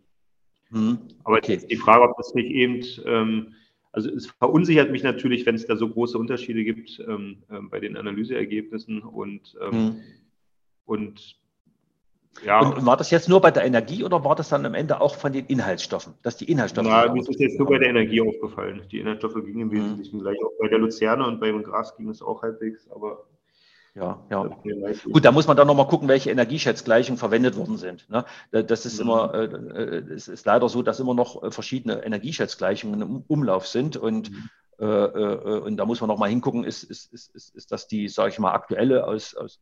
Mhm. Aber okay. die Frage, ob das nicht eben. Ähm, also es verunsichert mich natürlich, wenn es da so große Unterschiede gibt ähm, äh, bei den Analyseergebnissen und, ähm, hm. Und ja. Und war das jetzt nur bei der Energie oder war das dann am Ende auch von den Inhaltsstoffen, dass die Inhaltsstoffe? Na, mir ist jetzt nur bei der Energie aufgefallen. Die Inhaltsstoffe gingen im hm. Wesentlichen hm. gleich. Auch bei der Luzerne und beim Gras ging es auch halbwegs, aber ja, ja. Gut, da muss man dann nochmal gucken, welche Energieschätzgleichungen verwendet worden sind. Ne? Das ist mhm. immer, äh, äh, es ist leider so, dass immer noch äh, verschiedene Energieschätzgleichungen im Umlauf sind und mhm. und da muss man nochmal hingucken, ist, ist, ist, ist, ist das die, sage ich mal, aktuelle aus, aus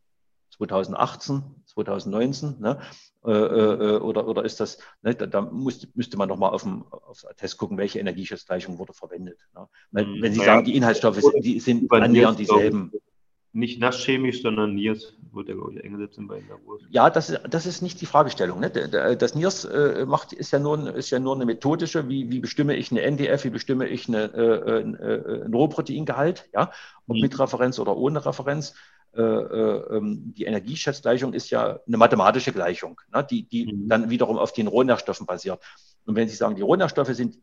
2018, 2019, ne? Äh, oder, oder ist das, ne? da, da muss, müsste man nochmal auf dem aufs Test gucken, welche Energieschätzgleichung wurde verwendet. Ne? Weil, mhm. wenn Sie naja, sagen, die Inhaltsstoffe sind, die sind annähernd dieselben nicht nasschemisch, sondern NIRS wird ja, glaube ich, eingesetzt in beiden Labors. Ja, das, das ist nicht die Fragestellung. Ne? Das NIRS äh, macht, ist, ja nur, ist ja nur eine methodische, wie, wie bestimme ich eine NDF, wie bestimme ich eine, äh, äh, ein Rohproteingehalt, ja? ob mhm. mit Referenz oder ohne Referenz. Äh, äh, ähm, die Energieschätzgleichung ist ja eine mathematische Gleichung, ne? die, die mhm. dann wiederum auf den Rohnährstoffen basiert. Und wenn Sie sagen, die Rohnährstoffe sind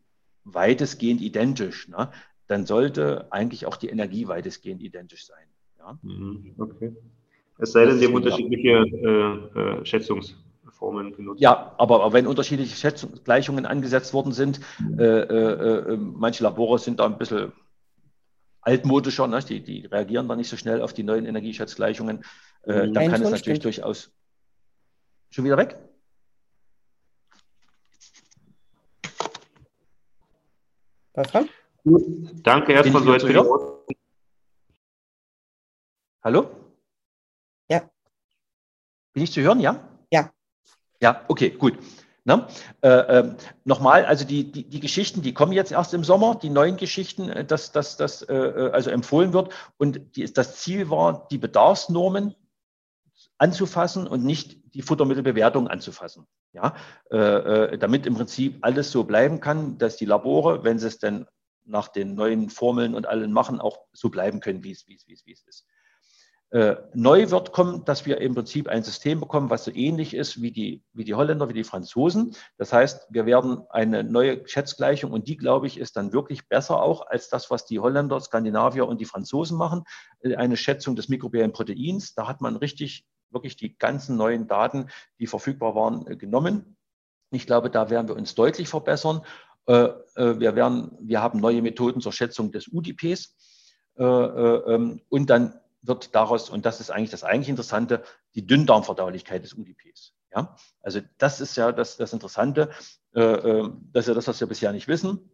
weitestgehend identisch, ne? dann sollte eigentlich auch die Energie weitestgehend identisch sein. Ja? Mhm, okay. Es sei denn, Sie haben unterschiedliche äh, äh, Schätzungsformen benutzt. Ja, aber, aber wenn unterschiedliche Schätzungsgleichungen angesetzt worden sind, äh, äh, manche Labore sind da ein bisschen altmodischer, ne? die, die reagieren da nicht so schnell auf die neuen Energieschätzgleichungen. Äh, dann kann es natürlich stimmt. durchaus. Schon wieder weg? Was Gut, danke erstmal so für die Hallo? Ja. Bin ich zu hören, ja? Ja. Ja, okay, gut. Ne? Äh, äh, Nochmal, also die, die, die, Geschichten, die kommen jetzt erst im Sommer, die neuen Geschichten, äh, dass das dass, äh, äh, also empfohlen wird. Und die, das Ziel war, die Bedarfsnormen anzufassen und nicht die Futtermittelbewertung anzufassen. Ja? Äh, damit im Prinzip alles so bleiben kann, dass die Labore, wenn sie es denn nach den neuen Formeln und allen machen, auch so bleiben können, wie es, wie es, wie es, wie es ist. Äh, neu wird kommen, dass wir im Prinzip ein System bekommen, was so ähnlich ist wie die, wie die Holländer, wie die Franzosen. Das heißt, wir werden eine neue Schätzgleichung und die, glaube ich, ist dann wirklich besser auch als das, was die Holländer, Skandinavier und die Franzosen machen. Äh, eine Schätzung des mikrobiellen Proteins. Da hat man richtig, wirklich die ganzen neuen Daten, die verfügbar waren, äh, genommen. Ich glaube, da werden wir uns deutlich verbessern. Wir, werden, wir haben neue Methoden zur Schätzung des UDPs. Ähm, und dann wird daraus, und das ist eigentlich das eigentlich Interessante, die Dünndarmverdaulichkeit des UDPs. Ja? Also das ist ja das, das Interessante, äh, äh, das ist ja das, was wir bisher nicht wissen.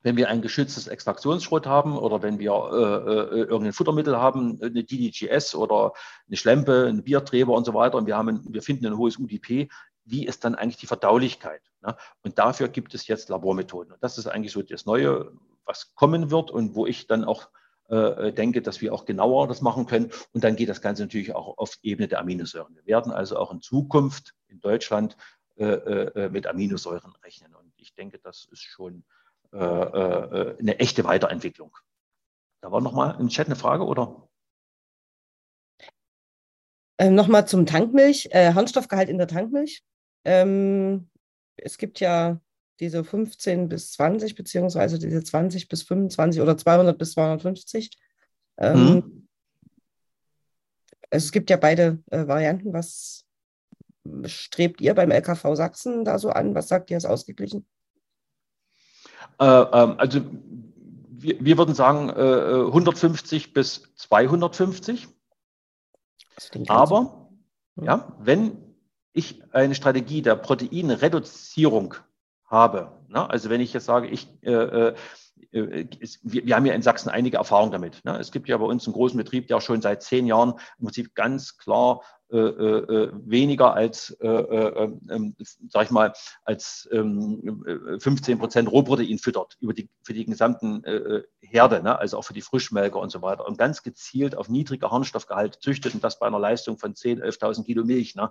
Wenn wir ein geschütztes Extraktionsschrot haben oder wenn wir äh, äh, irgendein Futtermittel haben, eine DDGS oder eine Schlempe, ein Bierträber und so weiter, und wir, haben, wir finden ein hohes UDP, wie ist dann eigentlich die Verdaulichkeit? Ne? Und dafür gibt es jetzt Labormethoden. Und das ist eigentlich so das Neue, was kommen wird und wo ich dann auch äh, denke, dass wir auch genauer das machen können. Und dann geht das Ganze natürlich auch auf Ebene der Aminosäuren. Wir werden also auch in Zukunft in Deutschland äh, äh, mit Aminosäuren rechnen. Und ich denke, das ist schon äh, äh, eine echte Weiterentwicklung. Da war nochmal im Chat eine Frage, oder? Ähm, nochmal zum Tankmilch, äh, Harnstoffgehalt in der Tankmilch. Ähm, es gibt ja diese 15 bis 20, beziehungsweise diese 20 bis 25 oder 200 bis 250. Ähm, mhm. Es gibt ja beide äh, Varianten. Was strebt ihr beim LKV Sachsen da so an? Was sagt ihr, ist ausgeglichen? Äh, ähm, also wir, wir, würden sagen äh, 150 bis 250. Aber ja, wenn ich eine Strategie der Proteinreduzierung habe, ne? also wenn ich jetzt sage, ich, äh, äh, äh wir, wir, haben ja in Sachsen einige Erfahrungen damit. Ne? Es gibt ja bei uns einen großen Betrieb, der schon seit zehn Jahren im Prinzip ganz klar äh, äh, weniger als, äh, äh, ähm, sag ich mal, als ähm, 15 Prozent Rohprotein füttert über die, für die gesamten äh, Herde, ne? also auch für die Frischmelker und so weiter und ganz gezielt auf niedrige Harnstoffgehalt züchtet und das bei einer Leistung von 10.000, 11.000 Kilo Milch. Ne?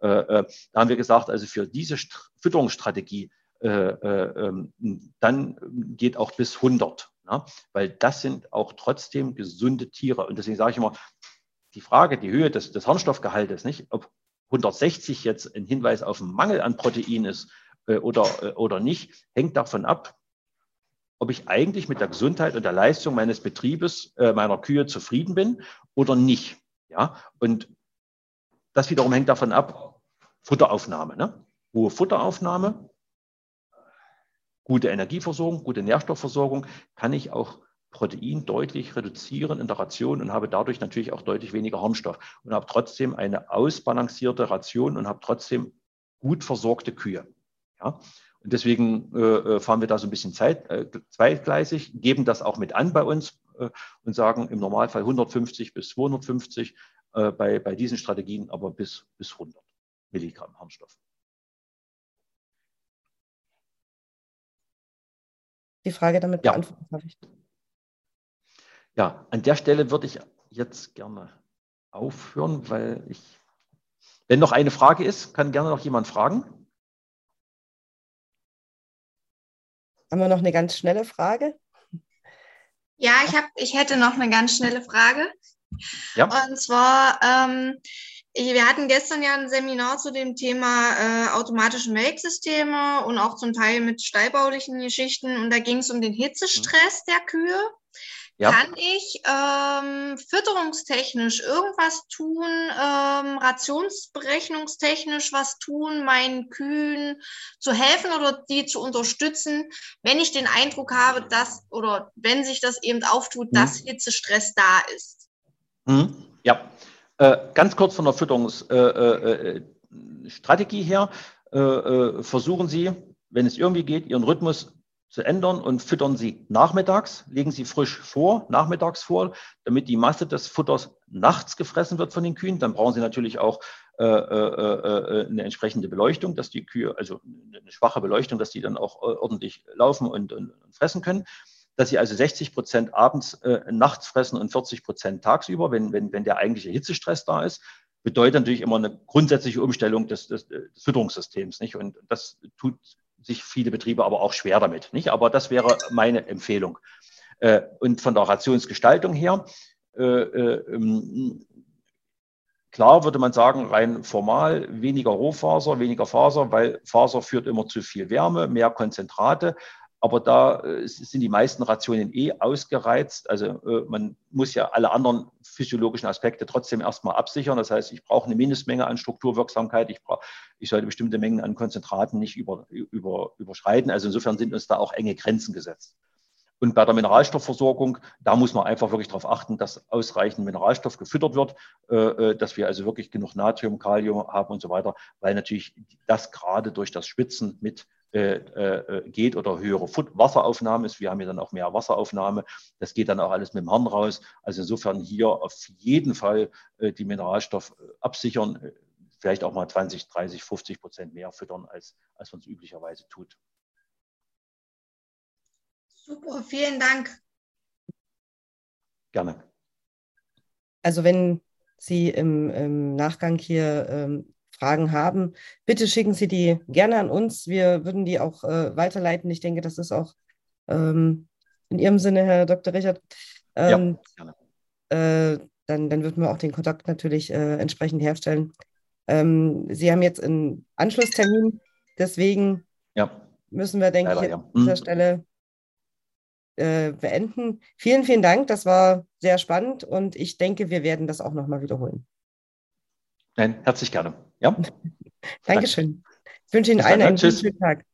Äh, äh, da haben wir gesagt, also für diese St Fütterungsstrategie, äh, äh, ähm, dann geht auch bis 100, ne? weil das sind auch trotzdem gesunde Tiere. Und deswegen sage ich immer, die Frage, die Höhe des, des Harnstoffgehaltes, nicht, ob 160 jetzt ein Hinweis auf einen Mangel an Protein ist äh, oder, äh, oder nicht, hängt davon ab, ob ich eigentlich mit der Gesundheit und der Leistung meines Betriebes, äh, meiner Kühe zufrieden bin oder nicht. Ja, und das wiederum hängt davon ab, Futteraufnahme, ne? hohe Futteraufnahme, gute Energieversorgung, gute Nährstoffversorgung, kann ich auch Protein deutlich reduzieren in der Ration und habe dadurch natürlich auch deutlich weniger Harnstoff und habe trotzdem eine ausbalancierte Ration und habe trotzdem gut versorgte Kühe. Ja? Und deswegen äh, äh fahren wir da so ein bisschen Zeit, äh, zweigleisig, geben das auch mit an bei uns äh, und sagen im Normalfall 150 bis 250 äh, bei, bei diesen Strategien aber bis, bis 100 Milligramm Harnstoff. Die Frage damit ja. beantworten habe ich. Ja, an der Stelle würde ich jetzt gerne aufhören, weil ich, wenn noch eine Frage ist, kann gerne noch jemand fragen. Haben wir noch eine ganz schnelle Frage? Ja, ich, hab, ich hätte noch eine ganz schnelle Frage. Ja. Und zwar, ähm, wir hatten gestern ja ein Seminar zu dem Thema äh, automatische Melksysteme und auch zum Teil mit stallbaulichen Geschichten. Und da ging es um den Hitzestress der Kühe. Ja. Kann ich ähm, fütterungstechnisch irgendwas tun, ähm, rationsberechnungstechnisch was tun, meinen Kühen zu helfen oder die zu unterstützen, wenn ich den Eindruck habe, dass oder wenn sich das eben auftut, hm. dass Hitzestress da ist? Mhm. Ja, äh, ganz kurz von der Fütterungsstrategie äh, äh, her. Äh, äh, versuchen Sie, wenn es irgendwie geht, Ihren Rhythmus zu ändern und füttern Sie nachmittags, legen Sie frisch vor, nachmittags vor, damit die Masse des Futters nachts gefressen wird von den Kühen. Dann brauchen Sie natürlich auch äh, äh, eine entsprechende Beleuchtung, dass die Kühe, also eine schwache Beleuchtung, dass die dann auch ordentlich laufen und, und, und fressen können dass sie also 60 Prozent abends, äh, nachts fressen und 40 Prozent tagsüber, wenn, wenn, wenn der eigentliche Hitzestress da ist, bedeutet natürlich immer eine grundsätzliche Umstellung des, des, des Fütterungssystems. Nicht? Und das tut sich viele Betriebe aber auch schwer damit. Nicht? Aber das wäre meine Empfehlung. Äh, und von der Rationsgestaltung her, äh, äh, ähm, Klar würde man sagen, rein formal, weniger Rohfaser, weniger Faser, weil Faser führt immer zu viel Wärme, mehr Konzentrate. Aber da äh, sind die meisten Rationen eh ausgereizt. Also äh, man muss ja alle anderen physiologischen Aspekte trotzdem erstmal absichern. Das heißt, ich brauche eine Mindestmenge an Strukturwirksamkeit. Ich, brauche, ich sollte bestimmte Mengen an Konzentraten nicht über, über, überschreiten. Also insofern sind uns da auch enge Grenzen gesetzt. Und bei der Mineralstoffversorgung, da muss man einfach wirklich darauf achten, dass ausreichend Mineralstoff gefüttert wird, äh, dass wir also wirklich genug Natrium, Kalium haben und so weiter, weil natürlich das gerade durch das Spitzen mit äh, äh, geht oder höhere Wasseraufnahme ist. Wir haben ja dann auch mehr Wasseraufnahme. Das geht dann auch alles mit dem Horn raus. Also insofern hier auf jeden Fall äh, die Mineralstoff absichern, vielleicht auch mal 20, 30, 50 Prozent mehr füttern, als, als man es üblicherweise tut. Super, vielen Dank. Gerne. Also wenn Sie im, im Nachgang hier ähm, Fragen haben, bitte schicken Sie die gerne an uns. Wir würden die auch äh, weiterleiten. Ich denke, das ist auch ähm, in Ihrem Sinne, Herr Dr. Richard. Ähm, ja, gerne. Äh, dann, dann würden wir auch den Kontakt natürlich äh, entsprechend herstellen. Ähm, Sie haben jetzt einen Anschlusstermin, deswegen ja. müssen wir, denke Leider, ich, ja. an dieser mhm. Stelle äh, beenden. Vielen, vielen Dank. Das war sehr spannend und ich denke, wir werden das auch nochmal wiederholen. Nein, herzlich gerne. Ja? Dankeschön. Ich wünsche Ihnen allen einen ne? guten Tag.